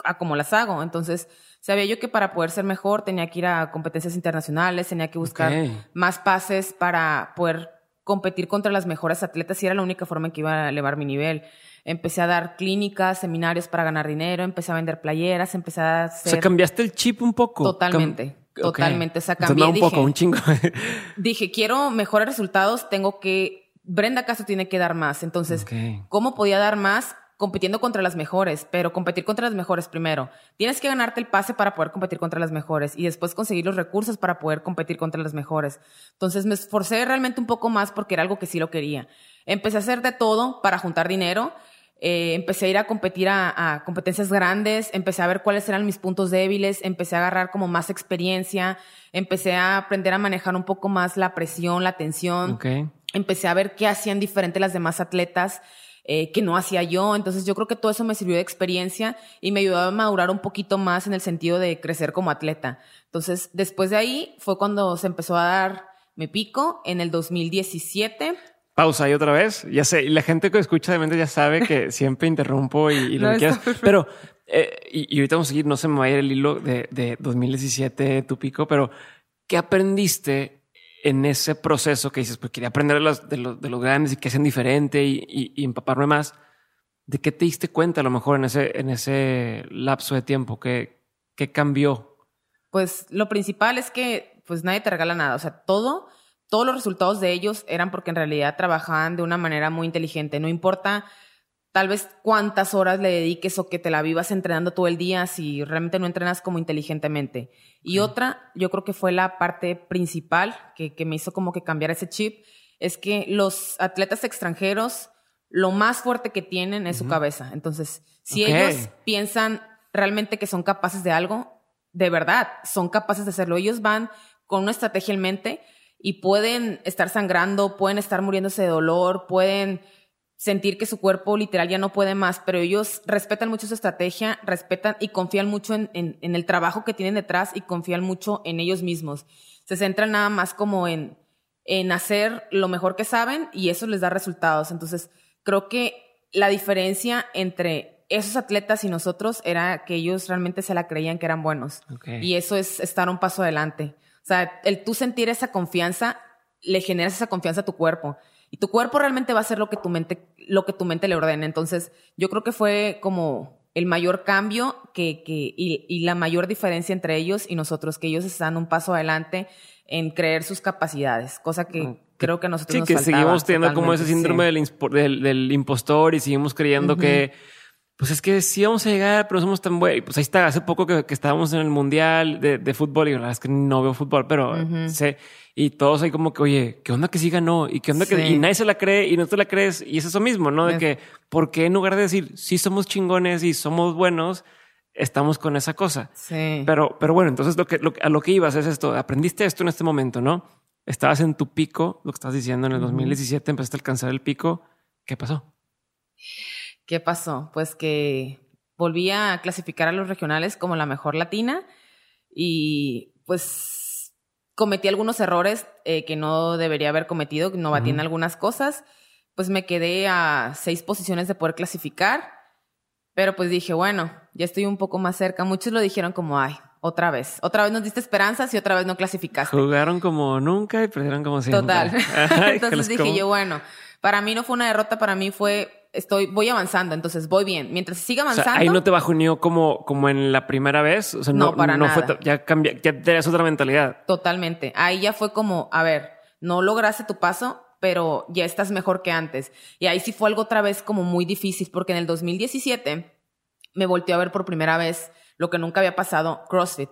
a como las hago. Entonces, sabía yo que para poder ser mejor tenía que ir a competencias internacionales, tenía que buscar más pases para poder competir contra las mejores atletas y era la única forma en que iba a elevar mi nivel. Empecé a dar clínicas, seminarios para ganar dinero, empecé a vender playeras, empecé a O hacer... sea, cambiaste el chip un poco. Totalmente, Cam- totalmente. O sea, Entonces, cambié, no un poco, dije- un chingo. Dije, quiero mejores resultados, tengo que... Brenda Castro tiene que dar más. Entonces, Ok. ¿cómo podía dar más? Compitiendo contra las mejores, pero competir contra las mejores primero. Tienes que ganarte el pase para poder competir contra las mejores y después conseguir los recursos para poder competir contra las mejores. Entonces me esforcé realmente un poco más porque era algo que sí lo quería. Empecé a hacer de todo para juntar dinero. Eh, empecé a ir a competir a, a competencias grandes, empecé a ver cuáles eran mis puntos débiles, empecé a agarrar como más experiencia, empecé a aprender a manejar un poco más la presión, la tensión Ok. empecé a ver qué hacían diferente las demás atletas eh, que no hacía yo. Entonces yo creo que todo eso me sirvió de experiencia y me ayudó a madurar un poquito más en el sentido de crecer como atleta. Entonces después de ahí fue cuando se empezó a dar mi pico en el 2017. Pausa ahí otra vez. Ya sé, y la gente que escucha de mente ya sabe que siempre interrumpo y, y lo No, que quieras. Pero, eh, y, y ahorita vamos a seguir, no se me va a ir el hilo de, de 2017, tu pico, pero ¿qué aprendiste en ese proceso que dices, pues quería aprender de los, de los, de los grandes y que hacen diferente y, y- y empaparme más? ¿De qué te diste cuenta a lo mejor en ese, en ese lapso de tiempo? ¿Qué, qué cambió? Pues lo principal es que pues nadie te regala nada. O sea, todo, todos los resultados de ellos eran porque en realidad trabajaban de una manera muy inteligente. No importa tal vez cuántas horas le dediques o que te la vivas entrenando todo el día si realmente no entrenas como inteligentemente. Y otra, yo creo que fue la parte principal que, que me hizo como que cambiar ese chip, es que los atletas extranjeros, lo más fuerte que tienen es su cabeza. Entonces, si ellos piensan realmente que son capaces de algo, de verdad, son capaces de hacerlo. Ellos van con una estrategia en mente y pueden estar sangrando, pueden estar muriéndose de dolor, pueden sentir que su cuerpo literal ya no puede más, pero ellos respetan mucho su estrategia, respetan y confían mucho en, en, el trabajo que tienen detrás y confían mucho en ellos mismos. Se centran nada más como en, en hacer lo mejor que saben y eso les da resultados. Entonces, creo que la diferencia entre esos atletas y nosotros era que ellos realmente se la creían que eran buenos. Y eso es estar un paso adelante. O sea, el tú sentir esa confianza, le generas esa confianza a tu cuerpo. Y tu cuerpo realmente va a hacer lo que tu mente, lo que tu mente le ordene. Entonces, yo creo que fue como el mayor cambio que, que, y, y la mayor diferencia entre ellos y nosotros, que ellos están un paso adelante en creer sus capacidades, cosa que creo que nosotros sí, que seguimos teniendo como ese síndrome del, del, impostor y seguimos creyendo que pues es que sí vamos a llegar, pero somos tan buenos. Pues ahí está, hace poco que, estábamos en el mundial de, de, fútbol y la verdad es que no veo fútbol, pero sé, y todos ahí como que, oye, ¿qué onda que sí ganó? Y qué onda que, y nadie se la cree y no te la crees. Y es eso mismo, ¿no? De que, ¿por qué en lugar de decir, sí somos chingones y somos buenos, estamos con esa cosa? Sí. Pero, pero bueno, entonces lo que, a lo que ibas es esto, aprendiste esto en este momento, ¿no? Estabas en tu pico, lo que estás diciendo en el 2017, empezaste a alcanzar el pico. ¿Qué pasó? ¿Qué pasó? Pues que volví a clasificar a los regionales como la mejor latina y pues cometí algunos errores eh, que no debería haber cometido, no batí en algunas cosas. Pues me quedé a seis posiciones de poder clasificar, pero pues dije, bueno, ya estoy un poco más cerca. Muchos lo dijeron como, ay, otra vez. Otra vez nos diste esperanzas y otra vez no clasificaste. Jugaron como nunca y perdieron como siempre. Total. Entonces dije yo, bueno, para mí no fue una derrota, para mí fue estoy, voy avanzando, entonces voy bien. Mientras siga avanzando. ahí no te bajoneó como, como en la primera vez. O sea, no, para no nada. Fue, ya cambia, ya tenías otra mentalidad. Totalmente. Ahí ya fue como, a ver, no lograste tu paso, pero ya estás mejor que antes. Y ahí sí fue algo otra vez como muy difícil, porque en el 2017 me volteó a ver por primera vez lo que nunca había pasado, CrossFit.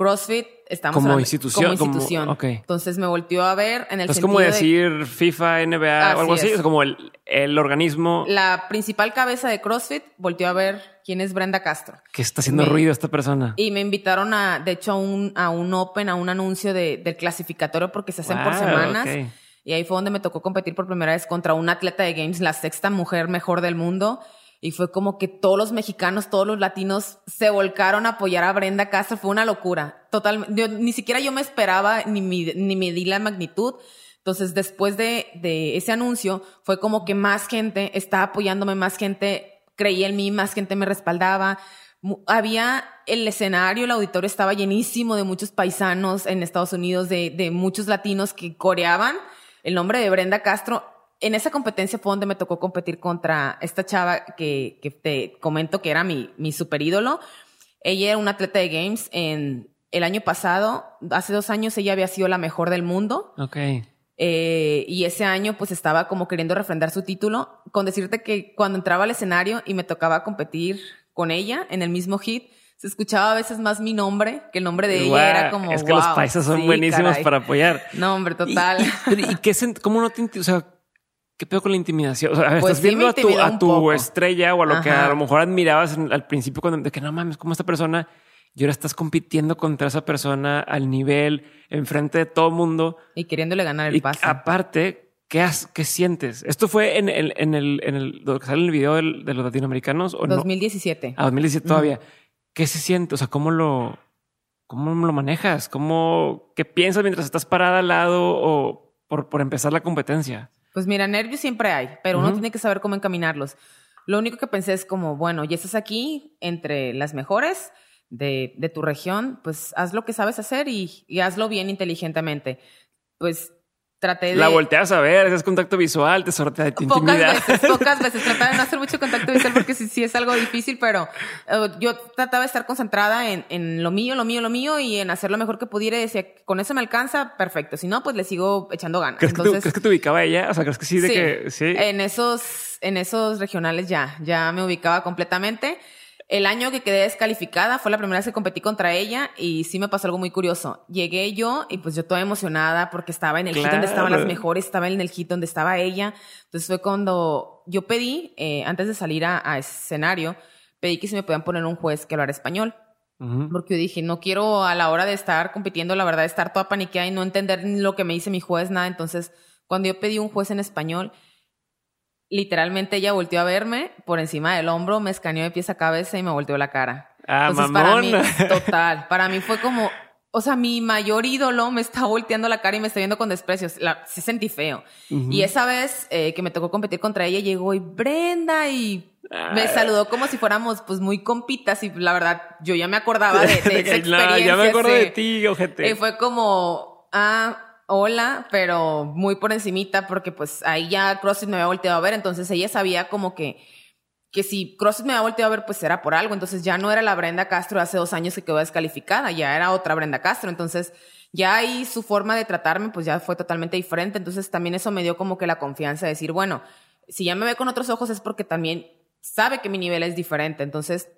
CrossFit, estamos como institución. Como institución. Entonces me volteó a ver en el Es como decir FIFA, NBA o algo así. Es. como el, el, organismo. La principal cabeza de CrossFit volteó a ver quién es Brenda Castro. Que está haciendo ruido esta persona. Y me invitaron a, de hecho, a un, a un Open, a un anuncio de, del clasificatorio porque se hacen por semanas. Y ahí fue donde me tocó competir por primera vez contra una atleta de Games, la sexta mujer mejor del mundo y fue como que todos los mexicanos, todos los latinos se volcaron a apoyar a Brenda Castro. Fue una locura. Totalmente. Ni siquiera yo me esperaba ni, ni me di la magnitud. Entonces, después de, de ese anuncio, fue como que más gente estaba apoyándome, más gente creía en mí, más gente me respaldaba. Había el escenario, el auditorio estaba llenísimo de muchos paisanos en Estados Unidos, de, de muchos latinos que coreaban el nombre de Brenda Castro en esa competencia fue donde me tocó competir contra esta chava que, que te comento que era mi, mi super ídolo. Ella era una atleta de games en el año pasado, hace dos años ella había sido la mejor del mundo. Ok. Eh, y ese año pues estaba como queriendo refrendar su título, con decirte que cuando entraba al escenario y me tocaba competir con ella en el mismo hit, se escuchaba a veces más mi nombre que el nombre de ella. Era como. Es que los paisas son buenísimos para apoyar. No, hombre, total. ¿Y, qué cómo no te. O sea, ¿Qué pedo con la intimidación? O sea, pues estás viendo a tu, a tu estrella o a lo que a lo mejor admirabas al principio cuando de que no mames, como esta persona y ahora estás compitiendo contra esa persona al nivel, enfrente de todo mundo. Y queriéndole ganar el y pase. Aparte, ¿qué, has, ¿qué sientes? ¿Esto fue en el, en el, en el, lo que sale en el video de los latinoamericanos o 2017. No? Ah, 2017 todavía. ¿Qué se siente? O sea, ¿cómo lo, cómo lo manejas? ¿Cómo, qué piensas mientras estás parada al lado o por, por empezar la competencia? Pues mira, nervios siempre hay, pero uno tiene que saber cómo encaminarlos. Lo único que pensé es como, bueno, ya estás aquí entre las mejores de, de tu región, pues haz lo que sabes hacer y, y hazlo bien inteligentemente. Pues traté de... La volteas a ver, es contacto visual, te sortea de Pocas veces, pocas veces. Traté de no hacer mucho contacto visual porque sí, sí es algo difícil, pero eh, yo trataba de estar concentrada en, en, lo mío, lo mío, lo mío y en hacer lo mejor que pudiera y decía, con eso me alcanza, perfecto. Si no, pues le sigo echando ganas. ¿Crees, que, ¿crees que te ubicaba ella? O sea, ¿crees que sí? De que, sí. En esos, en esos regionales ya, ya me ubicaba completamente. El año que quedé descalificada fue la primera vez que competí contra ella y sí me pasó algo muy curioso. Llegué yo y pues yo toda emocionada porque estaba en el hit donde estaban las mejores, estaba en el hit donde estaba ella. Entonces fue cuando yo pedí, eh, antes de salir a, escenario, pedí que se me podían poner un juez que hablara español. Porque yo dije, no quiero a la hora de estar compitiendo, la verdad, estar toda paniqueada y no entender lo que me dice mi juez, nada. Entonces, cuando yo pedí un juez en español, literalmente ella volteó a verme por encima del hombro, me escaneó de pies a cabeza y me volteó la cara. Ah, Entonces, para mí, total, para mí fue como, o sea, mi mayor ídolo me está volteando la cara y me está viendo con desprecios. La, se sentí feo. Y esa vez eh, que me tocó competir contra ella, llegó y Brenda y me Ah. saludó como si fuéramos pues muy compitas y la verdad yo ya me acordaba de, de esa No, experiencia. ya me acuerdo sí. de ti, ojete. Y fue como, ah, hola, pero muy por encimita porque pues ahí ya CrossFit me había volteado a ver, entonces ella sabía como que que si CrossFit me había volteado a ver, pues era por algo. Entonces ya no era la Brenda Castro de hace dos años que quedó descalificada, ya era otra Brenda Castro. Entonces ya ahí su forma de tratarme, pues ya fue totalmente diferente. Entonces también eso me dio como que la confianza de decir, bueno, si ya me ve con otros ojos es porque también sabe que mi nivel es diferente. Entonces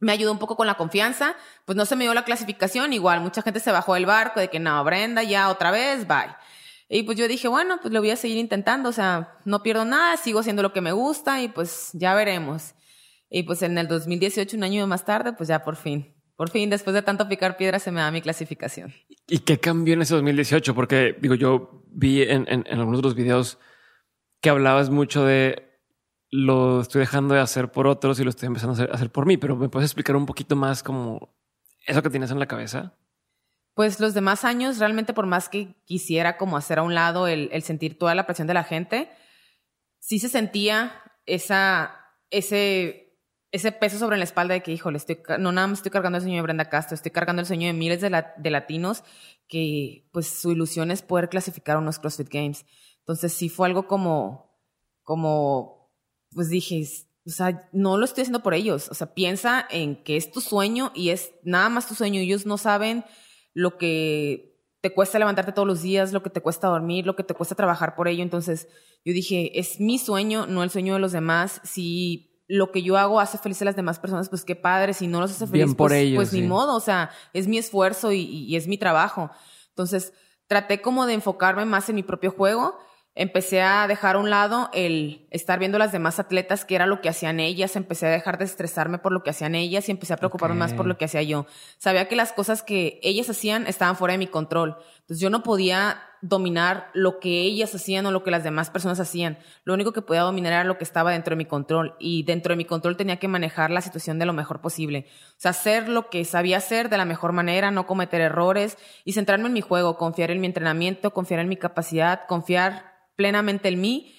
me ayudó un poco con la confianza. Pues no se me dio la clasificación, igual mucha gente se bajó del barco de que no, Brenda, ya otra vez, bye. Y pues yo dije, bueno, pues lo voy a seguir intentando, o sea, no pierdo nada, sigo haciendo lo que me gusta y pues ya veremos. Y pues en el 2018, un año más tarde, pues ya por fin, por fin, después de tanto picar piedra, se me da mi clasificación. ¿Y qué cambió en ese 2018? Porque digo, yo vi en, en, en algunos los videos que hablabas mucho de lo estoy dejando de hacer por otros y lo estoy empezando a hacer, a hacer por mí, pero me puedes explicar un poquito más como eso que tienes en la cabeza. Pues los demás años, realmente por más que quisiera como hacer a un lado el, el sentir toda la presión de la gente, sí se sentía esa, ese, ese peso sobre la espalda de que, híjole, estoy, no nada más estoy cargando el sueño de Brenda Castro, estoy cargando el sueño de miles de, la- de latinos que pues su ilusión es poder clasificar a unos CrossFit Games. Entonces sí fue algo como, como, pues dije, o sea, no lo estoy haciendo por ellos. O sea, piensa en que es tu sueño y es nada más tu sueño. Ellos no saben lo que te cuesta levantarte todos los días, lo que te cuesta dormir, lo que te cuesta trabajar por ello. Entonces, yo dije, es mi sueño, no el sueño de los demás. Si lo que yo hago hace feliz a las demás personas, pues qué padre. Si no los hace feliz, Bien por pues, ellos, pues ni modo. O sea, es mi esfuerzo y es mi trabajo. Entonces, traté como de enfocarme más en mi propio juego. Empecé a dejar a un lado el estar viendo las demás atletas, que era lo que hacían ellas. Empecé a dejar de estresarme por lo que hacían ellas y empecé a preocuparme Ok. más por lo que hacía yo. Sabía que las cosas que ellas hacían estaban fuera de mi control. Entonces yo no podía dominar lo que ellas hacían o lo que las demás personas hacían. Lo único que podía dominar era lo que estaba dentro de mi control. Y dentro de mi control tenía que manejar la situación de lo mejor posible. O sea, hacer lo que sabía hacer de la mejor manera, no cometer errores y centrarme en mi juego, confiar en mi entrenamiento, confiar en mi capacidad, confiar plenamente en mí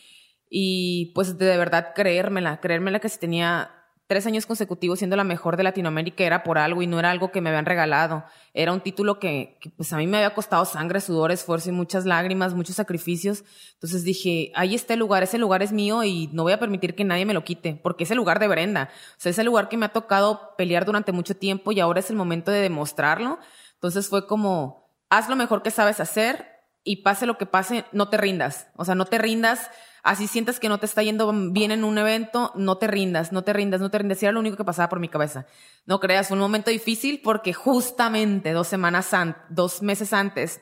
y pues de verdad creérmela, creérmela que si tenía tres años consecutivos siendo la mejor de Latinoamérica era por algo y no era algo que me habían regalado. Era un título que, que, pues a mí me había costado sangre, sudor, esfuerzo y muchas lágrimas, muchos sacrificios. Entonces dije, ahí está el lugar, ese lugar es mío y no voy a permitir que nadie me lo quite, porque es el lugar de Brenda. O sea, es el lugar que me ha tocado pelear durante mucho tiempo y ahora es el momento de demostrarlo. Entonces fue como, haz lo mejor que sabes hacer y pase lo que pase, no te rindas. O sea, no te rindas. Así sientas que no te está yendo bien en un evento, no te rindas, no te rindas, no te rindas. Y era lo único que pasaba por mi cabeza. No creas, fue un momento difícil porque justamente dos semanas antes, dos meses antes,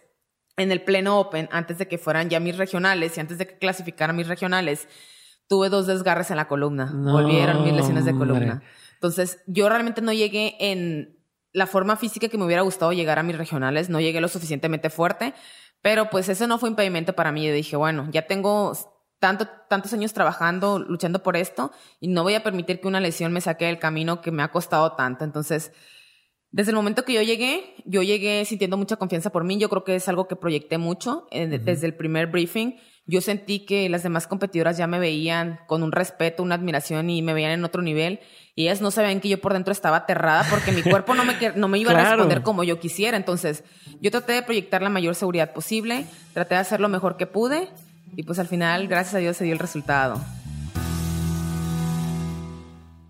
en el pleno Open, antes de que fueran ya mis regionales y antes de que clasificaran mis regionales, tuve dos desgarres en la columna. No, Volvieron mis lesiones de hombre. columna. Entonces, yo realmente no llegué en la forma física que me hubiera gustado llegar a mis regionales, no llegué lo suficientemente fuerte, pero pues eso no fue impedimento para mí. Yo dije, bueno, ya tengo tanto, tantos años trabajando, luchando por esto, y no voy a permitir que una lesión me saque del camino que me ha costado tanto. Entonces, desde el momento que yo llegué, yo llegué sintiendo mucha confianza por mí. Yo creo que es algo que proyecté mucho eh, desde el primer briefing. Yo sentí que las demás competidoras ya me veían con un respeto, una admiración y me veían en otro nivel. Y ellas no sabían que yo por dentro estaba aterrada porque mi cuerpo no me, no me iba a responder como yo quisiera. Entonces, yo traté de proyectar la mayor seguridad posible, traté de hacer lo mejor que pude y pues al final, gracias a Dios, se dio el resultado.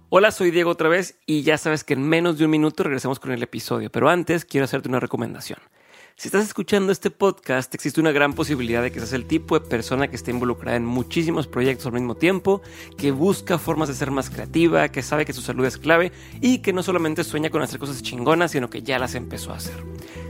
Hola, soy Diego otra vez y ya sabes que en menos de un minuto regresamos con el episodio, pero antes quiero hacerte una recomendación. Si estás escuchando este podcast, existe una gran posibilidad de que seas el tipo de persona que esté involucrada en muchísimos proyectos al mismo tiempo, que busca formas de ser más creativa, que sabe que su salud es clave y que no solamente sueña con hacer cosas chingonas, sino que ya las empezó a hacer.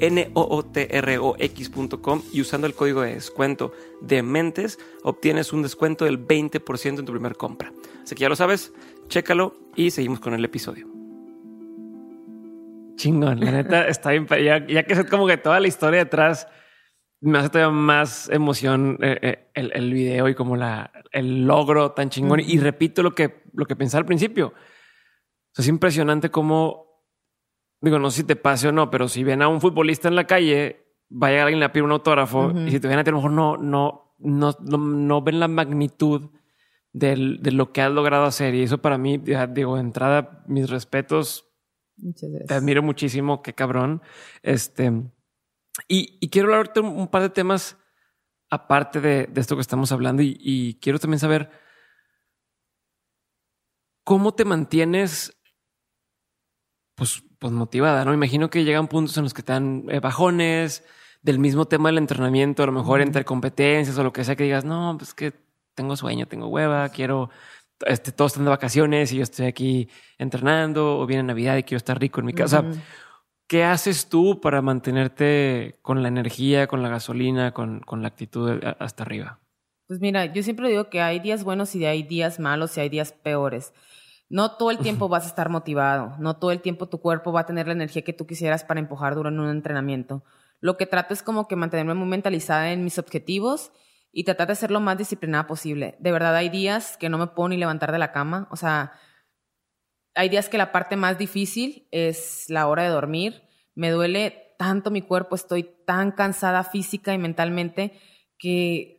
n o o t r o x.com y usando el código de descuento de mentes obtienes un descuento del 20% en tu primer compra. Así que ya lo sabes, chécalo y seguimos con el episodio. Chingón, la neta está bien. Ya, ya que sé como que toda la historia detrás me hace todavía más emoción eh, eh, el, el, video y como la, el logro tan chingón. Y repito lo que, lo que pensaba al principio. es impresionante cómo, digo, no sé si te pase o no, pero si ven a un futbolista en la calle, vaya alguien le pide un autógrafo y si te ven a ti, a lo mejor no, no, no, no, ven la magnitud del, de lo que has logrado hacer. Y eso para mí, digo, de entrada, mis respetos Muchas gracias. Te admiro muchísimo, qué cabrón. Este, y, y quiero hablarte un par de temas aparte de, de esto que estamos hablando y, y, quiero también saber cómo te mantienes pues, pues motivada, ¿no? Imagino que llegan puntos en los que te dan eh, bajones del mismo tema del entrenamiento, a lo mejor entre competencias o lo que sea que digas, no, pues que tengo sueño, tengo hueva, quiero este, todos están de vacaciones y yo estoy aquí entrenando o viene Navidad y quiero estar rico en mi casa. ¿Qué haces tú para mantenerte con la energía, con la gasolina, con, con la actitud hasta arriba? Pues mira, yo siempre digo que hay días buenos y hay días malos y hay días peores. No todo el tiempo vas a estar motivado, no todo el tiempo tu cuerpo va a tener la energía que tú quisieras para empujar durante un entrenamiento. Lo que trato es como que mantenerme muy mentalizada en mis objetivos y tratar de ser lo más disciplinada posible. De verdad, hay días que no me puedo ni levantar de la cama. O sea, hay días que la parte más difícil es la hora de dormir. Me duele tanto mi cuerpo, estoy tan cansada física y mentalmente que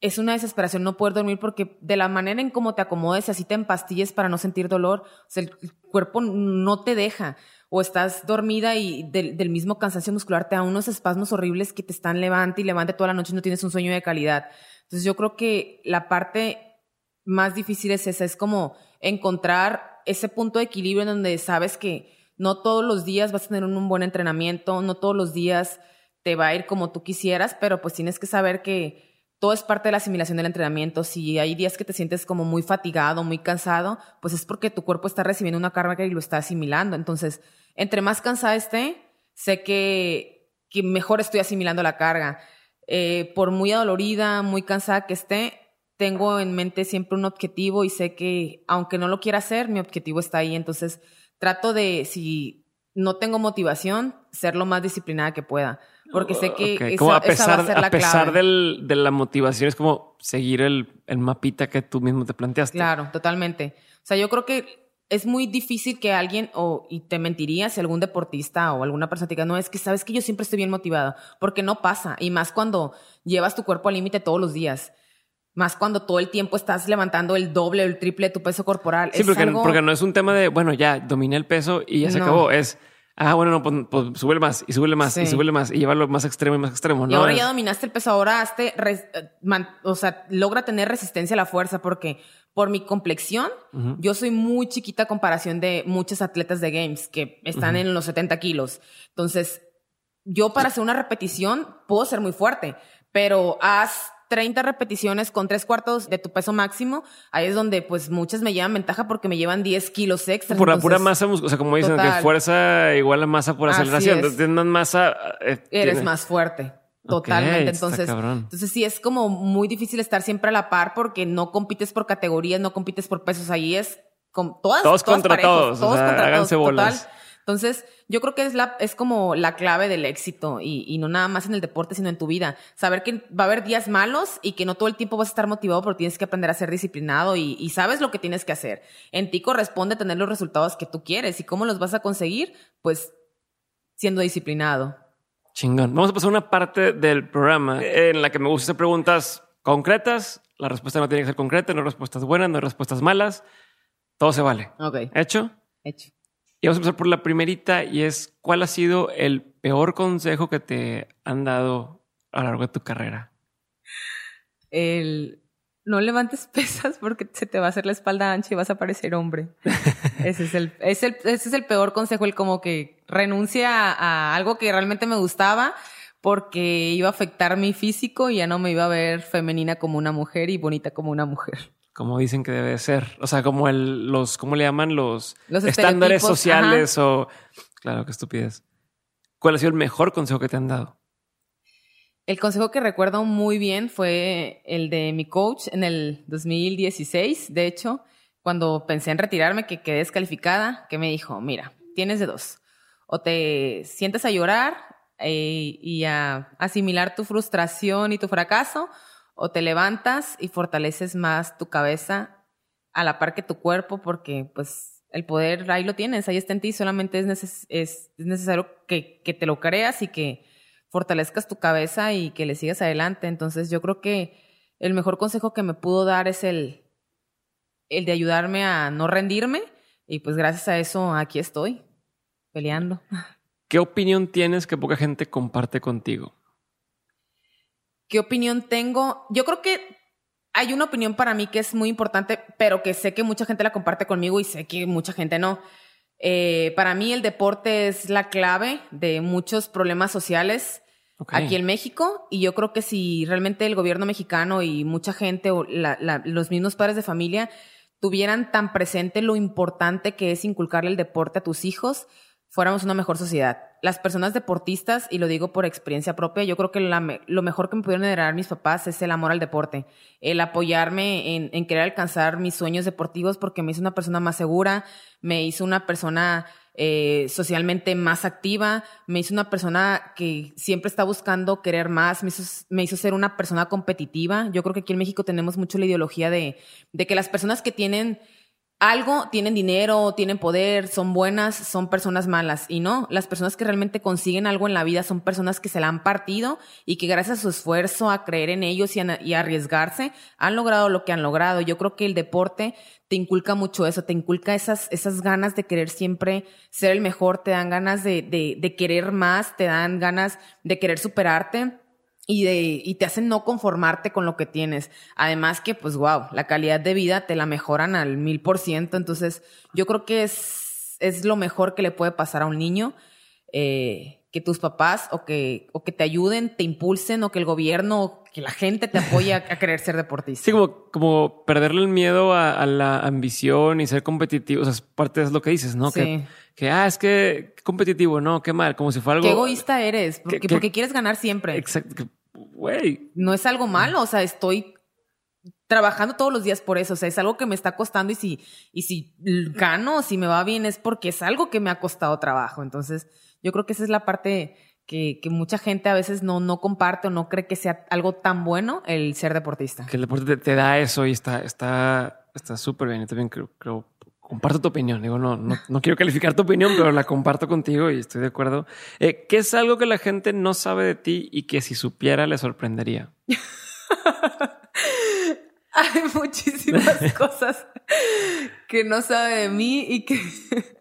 es una desesperación no poder dormir porque de la manera en cómo te acomodes, así te empastilles para no sentir dolor, el cuerpo no te deja o estás dormida y del, mismo cansancio muscular te da unos espasmos horribles que te están levante y levante toda la noche y no tienes un sueño de calidad. Entonces yo creo que la parte más difícil es esa, es como encontrar ese punto de equilibrio en donde sabes que no todos los días vas a tener un buen entrenamiento, no todos los días te va a ir como tú quisieras, pero pues tienes que saber que todo es parte de la asimilación del entrenamiento. Si hay días que te sientes como muy fatigado, muy cansado, pues es porque tu cuerpo está recibiendo una carga y lo está asimilando. Entonces, entre más cansada esté, sé que, que mejor estoy asimilando la carga. Eh, por muy adolorida, muy cansada que esté, tengo en mente siempre un objetivo y sé que aunque no lo quiera hacer, mi objetivo está ahí. Entonces, trato de, si no tengo motivación, ser lo más disciplinada que pueda porque sé que esa, a pesar, va a ser la a pesar del, de la motivación, es como seguir el, el, mapita que tú mismo te planteaste. Claro, totalmente. O sea, yo creo que es muy difícil que alguien, o, y te mentiría si algún deportista o alguna persona te diga, no, es que sabes que yo siempre estoy bien motivado, porque no pasa. Y más cuando llevas tu cuerpo al límite todos los días. Más cuando todo el tiempo estás levantando el doble o el triple de tu peso corporal. Sí, porque, porque no es un tema de, bueno, ya dominé el peso y ya se acabó. Es ah, bueno, no, pues, pues súbele más y súbele más y súbele más y llevarlo más extremo y más extremo. Y ahora ya dominaste el peso, ahora hazte, eh, o sea, logra tener resistencia a la fuerza porque por mi complexión, yo soy muy chiquita a comparación de muchos atletas de games que están en los 70 kilos. Entonces, yo para hacer una repetición puedo ser muy fuerte, pero haz 30 repeticiones con tres cuartos de tu peso máximo, ahí es donde pues muchas me llevan ventaja porque me llevan 10 kilos extra. Por la pura masa, o sea, como dicen, que fuerza igual a masa por aceleración. Entonces tienes más masa. Eh, Eres más fuerte. Totalmente. entonces, entonces sí es como muy difícil estar siempre a la par porque no compites por categorías, no compites por pesos. Ahí es con todas, todos, contra todos. Todos contra háganse todos. Bolas. Total. Entonces, yo creo que es, la, es como la clave del éxito y, y, no nada más en el deporte, sino en tu vida. Saber que va a haber días malos y que no todo el tiempo vas a estar motivado, pero tienes que aprender a ser disciplinado y, y sabes lo que tienes que hacer. En ti corresponde tener los resultados que tú quieres y cómo los vas a conseguir, pues siendo disciplinado. Chingón. Vamos a pasar a una parte del programa en la que me gusta hacer preguntas concretas. La respuesta no tiene que ser concreta, no hay respuestas buenas, no hay respuestas malas. Todo se vale. Ok. ¿Hecho? Hecho. Y vamos a empezar por la primerita y es, ¿cuál ha sido el peor consejo que te han dado a lo largo de tu carrera? El no levantes pesas porque se te va a hacer la espalda ancha y vas a parecer hombre. ese, es el, es el, ese es el peor consejo, el como que renuncia a, algo que realmente me gustaba porque iba a afectar mi físico y ya no me iba a ver femenina como una mujer y bonita como una mujer. Como dicen que debe ser. O sea, como el, los, ¿cómo le llaman? Los, estándares sociales o... Claro, qué estupidez. ¿Cuál ha sido el mejor consejo que te han dado? El consejo que recuerdo muy bien fue el de mi coach en el 2016, de hecho, cuando pensé en retirarme, que quedé descalificada, que me dijo, mira, tienes de dos, o te sientes a llorar eh, y a asimilar tu frustración y tu fracaso, o te levantas y fortaleces más tu cabeza a la par que tu cuerpo, porque pues el poder ahí lo tienes, ahí está en ti, solamente es, es, necesario que, que te lo creas y que fortalezcas tu cabeza y que le sigas adelante. Entonces yo creo que el mejor consejo que me pudo dar es el, el de ayudarme a no rendirme y pues gracias a eso aquí estoy peleando. ¿Qué opinión tienes que poca gente comparte contigo? ¿Qué opinión tengo? Yo creo que hay una opinión para mí que es muy importante, pero que sé que mucha gente la comparte conmigo y sé que mucha gente no. Eh, para mí el deporte es la clave de muchos problemas sociales aquí en México y yo creo que si realmente el gobierno mexicano y mucha gente o los mismos padres de familia tuvieran tan presente lo importante que es inculcarle el deporte a tus hijos, fuéramos una mejor sociedad. Las personas deportistas, y lo digo por experiencia propia, yo creo que lo mejor que me pudieron heredar mis papás es el amor al deporte, el apoyarme en, querer alcanzar mis sueños deportivos porque me hizo una persona más segura, me hizo una persona eh, socialmente más activa, me hizo una persona que siempre está buscando querer más, me hizo, me hizo ser una persona competitiva. Yo creo que aquí en México tenemos mucho la ideología de, de que las personas que tienen algo, tienen dinero, tienen poder, son buenas, son personas malas. Y no, las personas que realmente consiguen algo en la vida son personas que se la han partido y que gracias a su esfuerzo, a creer en ellos y a, arriesgarse, han logrado lo que han logrado. Yo creo que el deporte te inculca mucho eso, te inculca esas, esas ganas de querer siempre ser el mejor, te dan ganas de, de, de querer más, te dan ganas de querer superarte y, de, y te hacen no conformarte con lo que tienes. Además que, pues, wow, la calidad de vida te la mejoran al mil por ciento. Entonces, yo creo que es, es lo mejor que le puede pasar a un niño. Eh, que tus papás o que, o que te ayuden, te impulsen o que el gobierno, que la gente te apoye a, querer ser deportista. Sí, como, como perderle el miedo a, la ambición y ser competitivo. O sea, es parte de lo que dices, ¿no? Que, que, ah, es que competitivo, no, qué mal, como si fuera algo. Qué egoísta eres, porque, porque quieres ganar siempre. Exacto güey. No es algo malo, o sea, estoy trabajando todos los días por eso, o sea, es algo que me está costando y si, y si gano, si me va bien, es porque es algo que me ha costado trabajo. Entonces, yo creo que esa es la parte que, que mucha gente a veces no, no comparte o no cree que sea algo tan bueno el ser deportista. Que el deporte te, da eso y está, está, está súper bien. Yo también creo, creo comparto tu opinión. Digo, no, no, no, quiero calificar tu opinión, pero la comparto contigo y estoy de acuerdo. Eh, ¿Qué es algo que la gente no sabe de ti y que si supiera le sorprendería? Hay muchísimas cosas que no sabe de mí y que...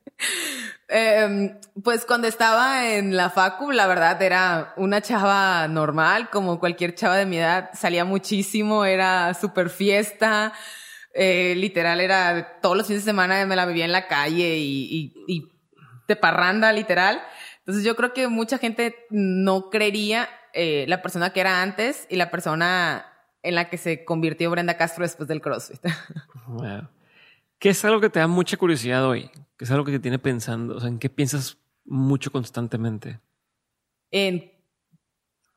Em, pues cuando estaba en la facu, la verdad era una chava normal, como cualquier chava de mi edad, salía muchísimo, era súper fiesta, eh, literal era todos los fines de semana me la vivía en la calle y, y, de parranda, literal. Entonces yo creo que mucha gente no creería eh, la persona que era antes y la persona en la que se convirtió Brenda Castro después del CrossFit. ¿Qué es algo que te da mucha curiosidad hoy? ¿Qué es algo que te tiene pensando? O sea, ¿en qué piensas mucho constantemente? En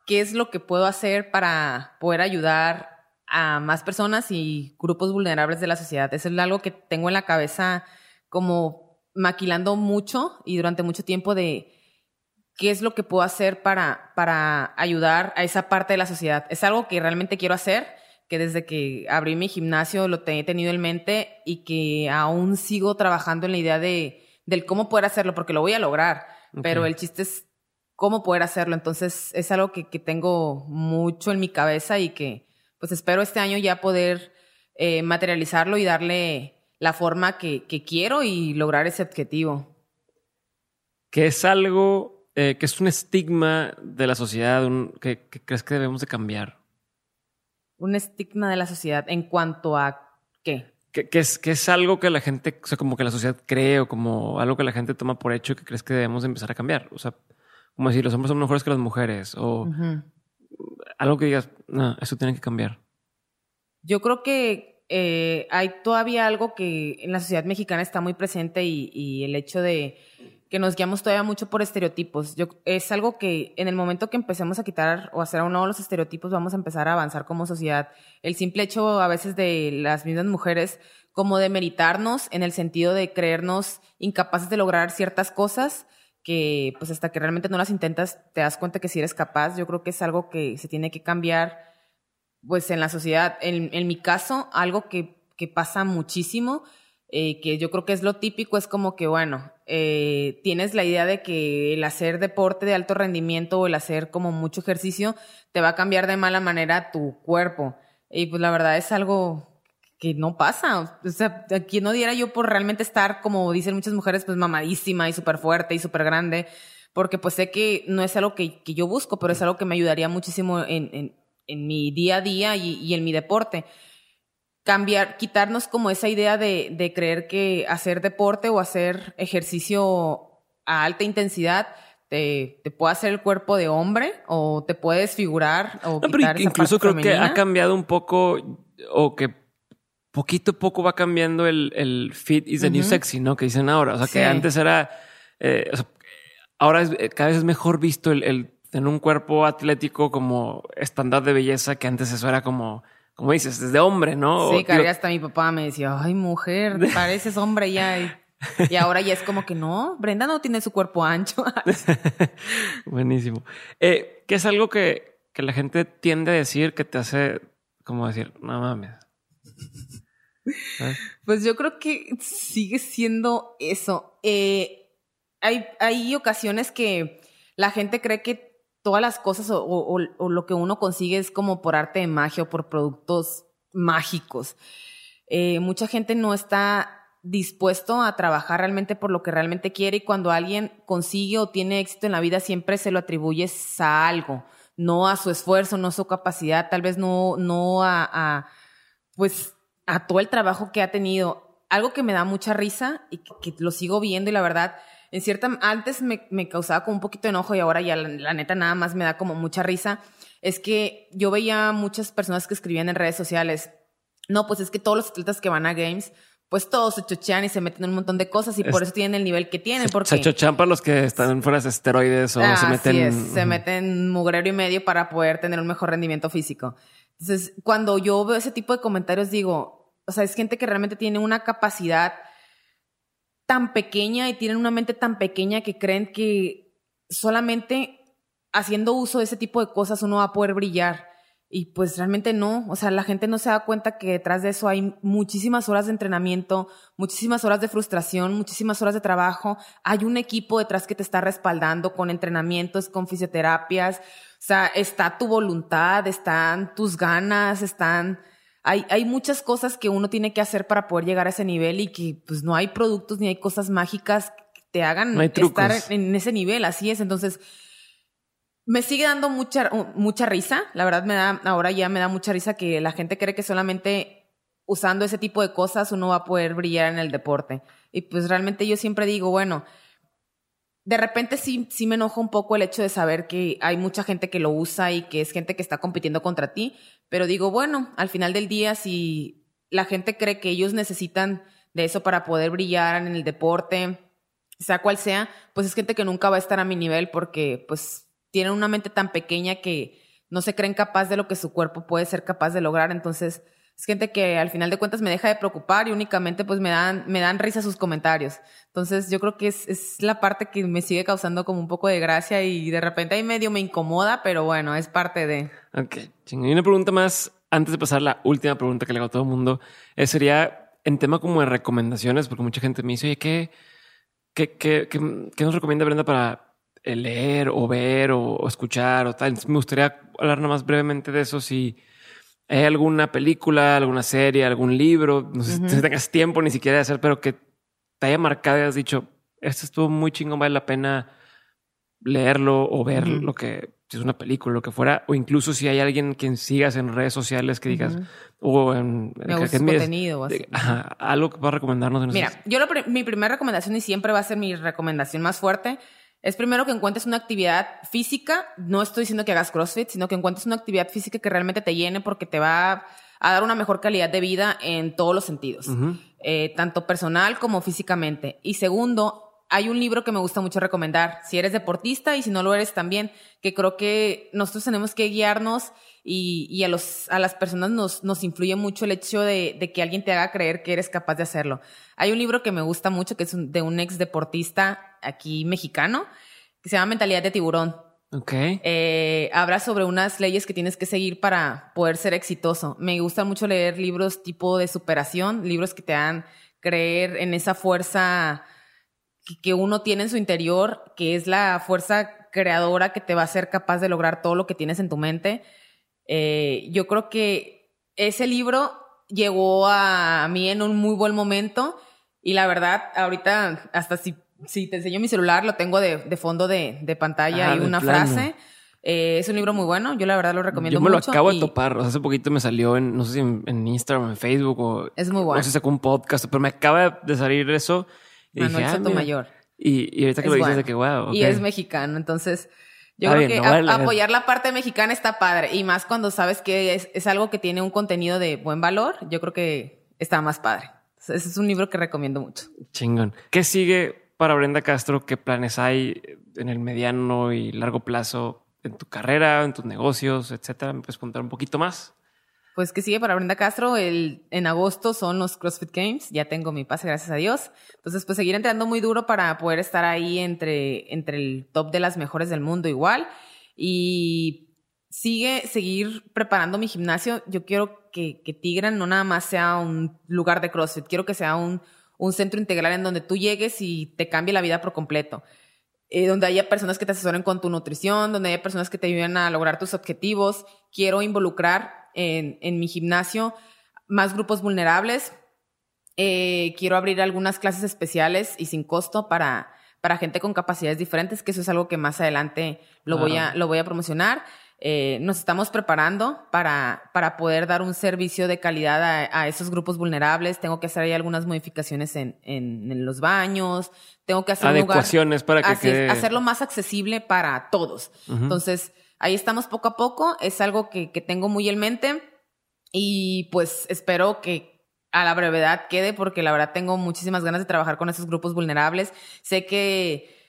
qué es lo que puedo hacer para poder ayudar a más personas y grupos vulnerables de la sociedad. Eso es algo que tengo en la cabeza como maquilando mucho y durante mucho tiempo de qué es lo que puedo hacer para, para ayudar a esa parte de la sociedad. Es algo que realmente quiero hacer, que desde que abrí mi gimnasio lo he tenido en mente y que aún sigo trabajando en la idea de del cómo poder hacerlo, porque lo voy a lograr, pero el chiste es cómo poder hacerlo. Entonces es algo que, que tengo mucho en mi cabeza y que pues espero este año ya poder eh, materializarlo y darle la forma que, quiero y lograr ese objetivo. Que es algo eh, que es un estigma de la sociedad que, crees que debemos de cambiar. un estigma de la sociedad en cuanto a qué. Que, es, que es algo que la gente, o sea, como que la sociedad cree o como algo que la gente toma por hecho que crees que debemos empezar a cambiar. O sea, como decir, los hombres son mejores que las mujeres o algo que digas, no, eso tiene que cambiar. Yo creo que eh, hay todavía algo que en la sociedad mexicana está muy presente y, el hecho de que nos guiamos todavía mucho por estereotipos. Yo, es algo que en el momento que empecemos a quitar o hacer a un los estereotipos vamos a empezar a avanzar como sociedad. El simple hecho a veces de las mismas mujeres como de meritarnos en el sentido de creernos incapaces de lograr ciertas cosas que pues hasta que realmente no las intentas te das cuenta que si eres capaz. Yo creo que es algo que se tiene que cambiar pues en la sociedad. En, en mi caso, algo que, que pasa muchísimo, eh, que yo creo que es lo típico, es como que, bueno, eh, tienes la idea de que el hacer deporte de alto rendimiento o el hacer como mucho ejercicio te va a cambiar de mala manera tu cuerpo. Y pues la verdad es algo que no pasa. O sea, aquí no diera yo por realmente estar, como dicen muchas mujeres, pues mamadísima y súper fuerte y súper grande, porque pues sé que no es algo que, que, yo busco, pero es algo que me ayudaría muchísimo en, en, en mi día a día y, y, en mi deporte. Cambiar, quitarnos como esa idea de, de creer que hacer deporte o hacer ejercicio a alta intensidad te, te, puede hacer el cuerpo de hombre o te puede desfigurar o no, quitar esa incluso creo que ha cambiado un poco o que poquito a poco va cambiando el, el fit is the new sexy, ¿no? Que dicen ahora. O sea, que antes era. Eh, ahora es, eh, cada vez es mejor visto el, el, tener un cuerpo atlético como estándar de belleza, que antes eso era como. Como dices, desde hombre, ¿no? Sí, que hasta mi papá me decía, ay, mujer, pareces hombre ya. Y, ahora ya es como que no, Brenda no tiene su cuerpo ancho. Buenísimo. Eh, ¿Qué es algo que, que la gente tiende a decir que te hace, como decir, no mames? Pues yo creo que sigue siendo eso. Eh, hay, hay ocasiones que la gente cree que todas las cosas o, lo que uno consigue es como por arte de magia o por productos mágicos. Eh, mucha gente no está dispuesto a trabajar realmente por lo que realmente quiere y cuando alguien consigue o tiene éxito en la vida siempre se lo atribuyes a algo, no a su esfuerzo, no a su capacidad, tal vez no, no a, a pues a todo el trabajo que ha tenido. Algo que me da mucha risa y que, lo sigo viendo y la verdad, en cierta, antes me, me causaba como un poquito de enojo y ahora ya la, neta nada más me da como mucha risa, es que yo veía muchas personas que escribían en redes sociales, no, pues es que todos los atletas que van a Games, pues todos se chochean y se meten en un montón de cosas y por eso tienen el nivel que tienen. Porque... Se chochean para los que están fuera de esteroides o se meten... se meten mugrero y medio para poder tener un mejor rendimiento físico. Entonces, cuando yo veo ese tipo de comentarios, digo, o sea, es gente que realmente tiene una capacidad tan pequeña y tienen una mente tan pequeña que creen que solamente haciendo uso de ese tipo de cosas uno va a poder brillar. Y pues realmente no, o sea, la gente no se da cuenta que detrás de eso hay muchísimas horas de entrenamiento, muchísimas horas de frustración, muchísimas horas de trabajo. Hay un equipo detrás que te está respaldando con entrenamientos, con fisioterapias, sea, está tu voluntad, están tus ganas, están... Hay, hay muchas cosas que uno tiene que hacer para poder llegar a ese nivel y que pues no hay productos ni hay cosas mágicas que te hagan estar en ese nivel, así es. Entonces, me sigue dando mucha, mucha risa, la verdad me da, ahora ya me da mucha risa que la gente cree que solamente usando ese tipo de cosas uno va a poder brillar en el deporte. Y pues realmente yo siempre digo, bueno, de repente sí, sí me enoja un poco el hecho de saber que hay mucha gente que lo usa y que es gente que está compitiendo contra ti, pero digo, bueno, al final del día, si la gente cree que ellos necesitan de eso para poder brillar en el deporte, sea cual sea, pues es gente que nunca va a estar a mi nivel porque pues tienen una mente tan pequeña que no se creen capaz de lo que su cuerpo puede ser capaz de lograr, entonces es gente que al final de cuentas me deja de preocupar y únicamente pues me dan, me dan risa sus comentarios. Entonces yo creo que es, es la parte que me sigue causando como un poco de gracia y de repente ahí medio me incomoda, pero bueno, es parte de... Ok, y una pregunta más, antes de pasar la última pregunta que le hago a todo el mundo, eh, sería en tema como de recomendaciones, porque mucha gente me dice, oye, ¿qué, qué, qué, qué, nos recomienda Brenda para leer o ver o, escuchar o tal? me gustaría hablar nada más brevemente de eso, si... ¿Hay alguna película, alguna serie, algún libro? No sé si tengas tiempo ni siquiera de hacer, pero que te haya marcado y has dicho, esto estuvo muy chingón, vale la pena leerlo o ver lo que si es una película, lo que fuera, o incluso si hay alguien quien sigas en redes sociales que digas, o en, Me gusta su contenido o así. ajá, algo que pueda recomendarnos. En Mira, yo lo, mi primera recomendación y siempre va a ser mi recomendación más fuerte es primero que encuentres una actividad física. No estoy diciendo que hagas CrossFit, sino que encuentres una actividad física que realmente te llene porque te va a dar una mejor calidad de vida en todos los sentidos, eh, tanto personal como físicamente. Y segundo, hay un libro que me gusta mucho recomendar, si eres deportista y si no lo eres también, que creo que nosotros tenemos que guiarnos y, a, los, a las personas nos, nos influye mucho el hecho de, que alguien te haga creer que eres capaz de hacerlo. Hay un libro que me gusta mucho, que es de un ex deportista aquí mexicano, que se llama Mentalidad de Tiburón. Ok. Eh, habla sobre unas leyes que tienes que seguir para poder ser exitoso. Me gusta mucho leer libros tipo de superación, libros que te dan creer en esa fuerza que uno tiene en su interior, que es la fuerza creadora que te va a hacer capaz de lograr todo lo que tienes en tu mente. Eh, yo creo que ese libro llegó a mí en un muy buen momento y la verdad, ahorita hasta si, si te enseño mi celular, lo tengo de, de fondo de, de pantalla y una frase. Eh, es un libro muy bueno, yo la verdad lo recomiendo mucho. Yo me lo acabo de topar, hace poquito me salió en, no sé si en, Instagram, en Facebook o... Es muy bueno. No sé si sacó un podcast, pero me acaba de salir eso Manuel ah, Sotomayor. Y, y ahorita que lo dices de que wow. Y es mexicano, entonces yo creo que apoyar la parte mexicana está padre. Y más cuando sabes que es, es, algo que tiene un contenido de buen valor, yo creo que está más padre. Ese es un libro que recomiendo mucho. Chingón. ¿Qué sigue para Brenda Castro? ¿Qué planes hay en el mediano y largo plazo en tu carrera, en tus negocios, etcétera? ¿Me puedes contar un poquito más? Pues que sigue para Brenda Castro, el, en agosto son los CrossFit Games, ya tengo mi pase, gracias a Dios. Entonces, pues seguir entrenando muy duro para poder estar ahí entre, entre el top de las mejores del mundo igual. Y sigue, seguir preparando mi gimnasio. Yo quiero que, que Tigran no nada más sea un lugar de CrossFit, quiero que sea un, un centro integral en donde tú llegues y te cambie la vida por completo. Eh, donde haya personas que te asesoren con tu nutrición, donde haya personas que te ayuden a lograr tus objetivos. Quiero involucrar en, mi gimnasio, más grupos vulnerables. Eh, quiero abrir algunas clases especiales y sin costo para, para gente con capacidades diferentes, que eso es algo que más adelante lo, voy, a, lo voy a promocionar. Eh, nos estamos preparando para, para poder dar un servicio de calidad a, esos grupos vulnerables. Tengo que hacer ahí algunas modificaciones en, en, los baños. Tengo que hacer adecuaciones para que hacerlo más accesible para todos. Entonces, ahí estamos poco a poco, es algo que, tengo muy en mente y pues espero que a la brevedad quede porque la verdad tengo muchísimas ganas de trabajar con esos grupos vulnerables. Sé que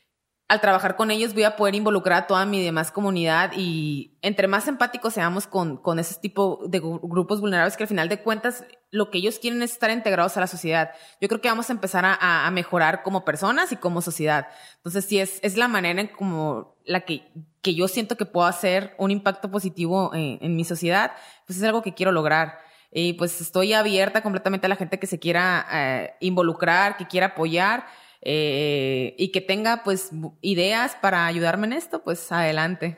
al trabajar con ellos voy a poder involucrar a toda mi demás comunidad y entre más empáticos seamos con, con ese tipo de grupos vulnerables que al final de cuentas lo que ellos quieren es estar integrados a la sociedad. Yo creo que vamos a empezar a, mejorar como personas y como sociedad. Entonces sí, es, es la manera en como la que, que yo siento que puedo hacer un impacto positivo en, mi sociedad, pues es algo que quiero lograr. Y pues estoy abierta completamente a la gente que se quiera eh, involucrar, que quiera apoyar eh, y que tenga pues ideas para ayudarme en esto, pues adelante.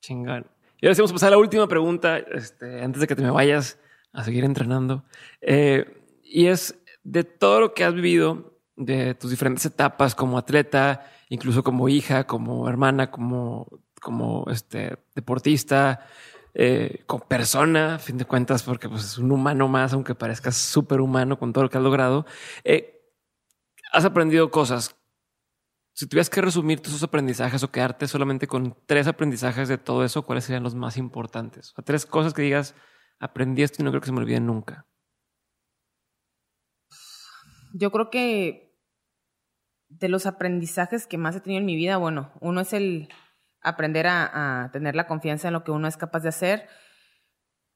Chingón. Y ahora sí vamos a pasar a la última pregunta, este, antes de que te me vayas a seguir entrenando. Eh, y es de todo lo que has vivido, de tus diferentes etapas como atleta, incluso como hija, como hermana, como, como este, deportista, eh, como persona, a fin de cuentas, porque pues, es un humano más, aunque parezca súper humano con todo lo que has logrado. Eh, has aprendido cosas. Si tuvieras que resumir tus aprendizajes o quedarte solamente con tres aprendizajes de todo eso, ¿cuáles serían los más importantes? O tres cosas que digas, aprendí esto y no creo que se me olvide nunca. Yo creo que de los aprendizajes que más he tenido en mi vida, bueno, uno es el aprender a tener la confianza en lo que uno es capaz de hacer.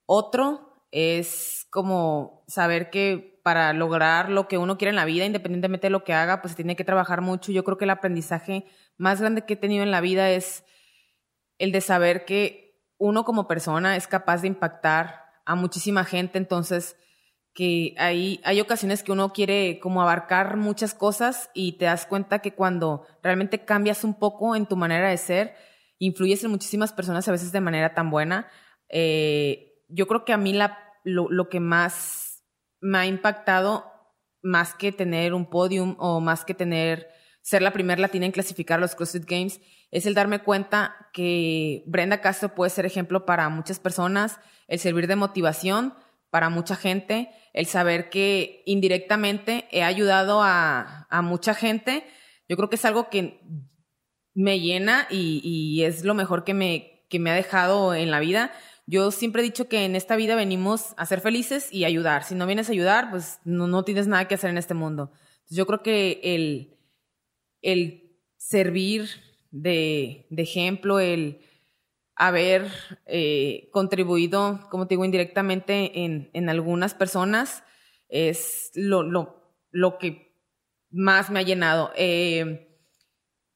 Otro es como saber que para lograr lo que uno quiere en la vida, independientemente de lo que haga, pues tiene que trabajar mucho. Yo creo que el aprendizaje más grande que he tenido en la vida es el de saber que uno como persona es capaz de impactar a muchísima gente, entonces que hay, hay ocasiones que uno quiere como abarcar muchas cosas y te das cuenta que cuando realmente cambias un poco en tu manera de ser, influyes en muchísimas personas a veces de manera tan buena. Eh, yo creo que a mí lo, que más me ha impactado más que tener un podium o más que tener ser la primera latina en clasificar los CrossFit Games, es el darme cuenta que Brenda Castro puede ser ejemplo para muchas personas, el servir de motivación para mucha gente, el saber que indirectamente he ayudado a, mucha gente. Yo creo que es algo que me llena y, es lo mejor que me, que me ha dejado en la vida. Yo siempre he dicho que en esta vida venimos a ser felices y ayudar. Si no vienes a ayudar, pues no, no tienes nada que hacer en este mundo. Yo creo que el, el servir de, ejemplo, el haber eh, contribuido, como te digo, indirectamente en, algunas personas, es lo, lo, que más me ha llenado. Eh,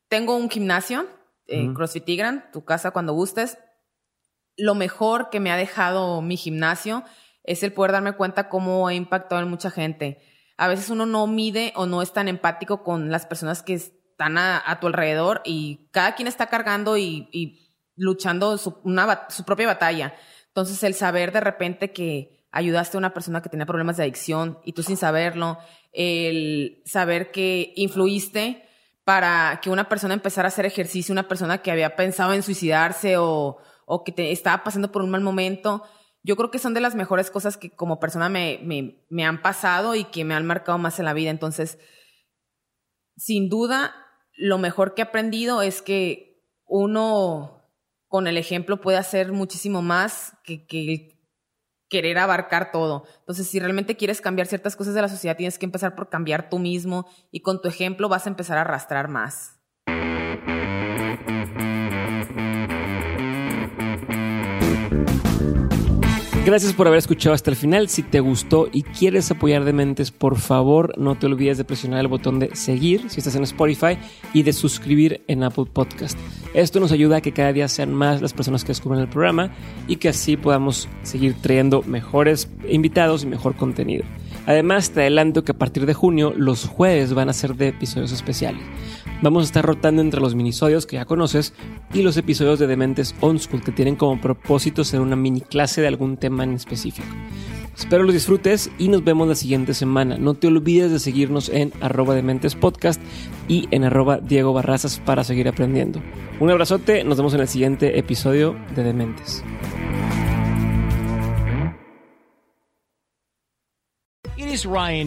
tengo un gimnasio, eh, CrossFit Tigran, tu casa cuando gustes. Lo mejor que me ha dejado mi gimnasio es el poder darme cuenta cómo he impactado en mucha gente. A veces uno no mide o no es tan empático con las personas que están a, tu alrededor y cada quien está cargando y, luchando su, su propia batalla. Entonces, el saber de repente que ayudaste a una persona que tenía problemas de adicción y tú sin saberlo, el saber que influiste para que una persona empezara a hacer ejercicio, una persona que había pensado en suicidarse o, o que te estaba pasando por un mal momento, yo creo que son de las mejores cosas que como persona me, me, han pasado y que me han marcado más en la vida. Entonces, sin duda, lo mejor que he aprendido es que uno con el ejemplo puede hacer muchísimo más que, que querer abarcar todo. Entonces, si realmente quieres cambiar ciertas cosas de la sociedad, tienes que empezar por cambiar tú mismo y con tu ejemplo vas a empezar a arrastrar más. Gracias por haber escuchado hasta el final. Si te gustó y quieres apoyar Dementes, por favor no te olvides de presionar el botón de seguir si estás en Spotify y de suscribir en Apple Podcast. Esto nos ayuda a que cada día sean más las personas que descubren el programa y que así podamos seguir trayendo mejores invitados y mejor contenido. Además, te adelanto que a partir de junio los jueves van a ser de episodios especiales. Vamos a estar rotando entre los minisodios que ya conoces y los episodios de Dementes On School que tienen como propósito ser una mini clase de algún tema en específico. Espero los disfrutes y nos vemos la siguiente semana. No te olvides de seguirnos en arroba Dementes Podcast y en arroba Diego Barrazas para seguir aprendiendo. Un abrazote, nos vemos en el siguiente episodio de Dementes. Ryan?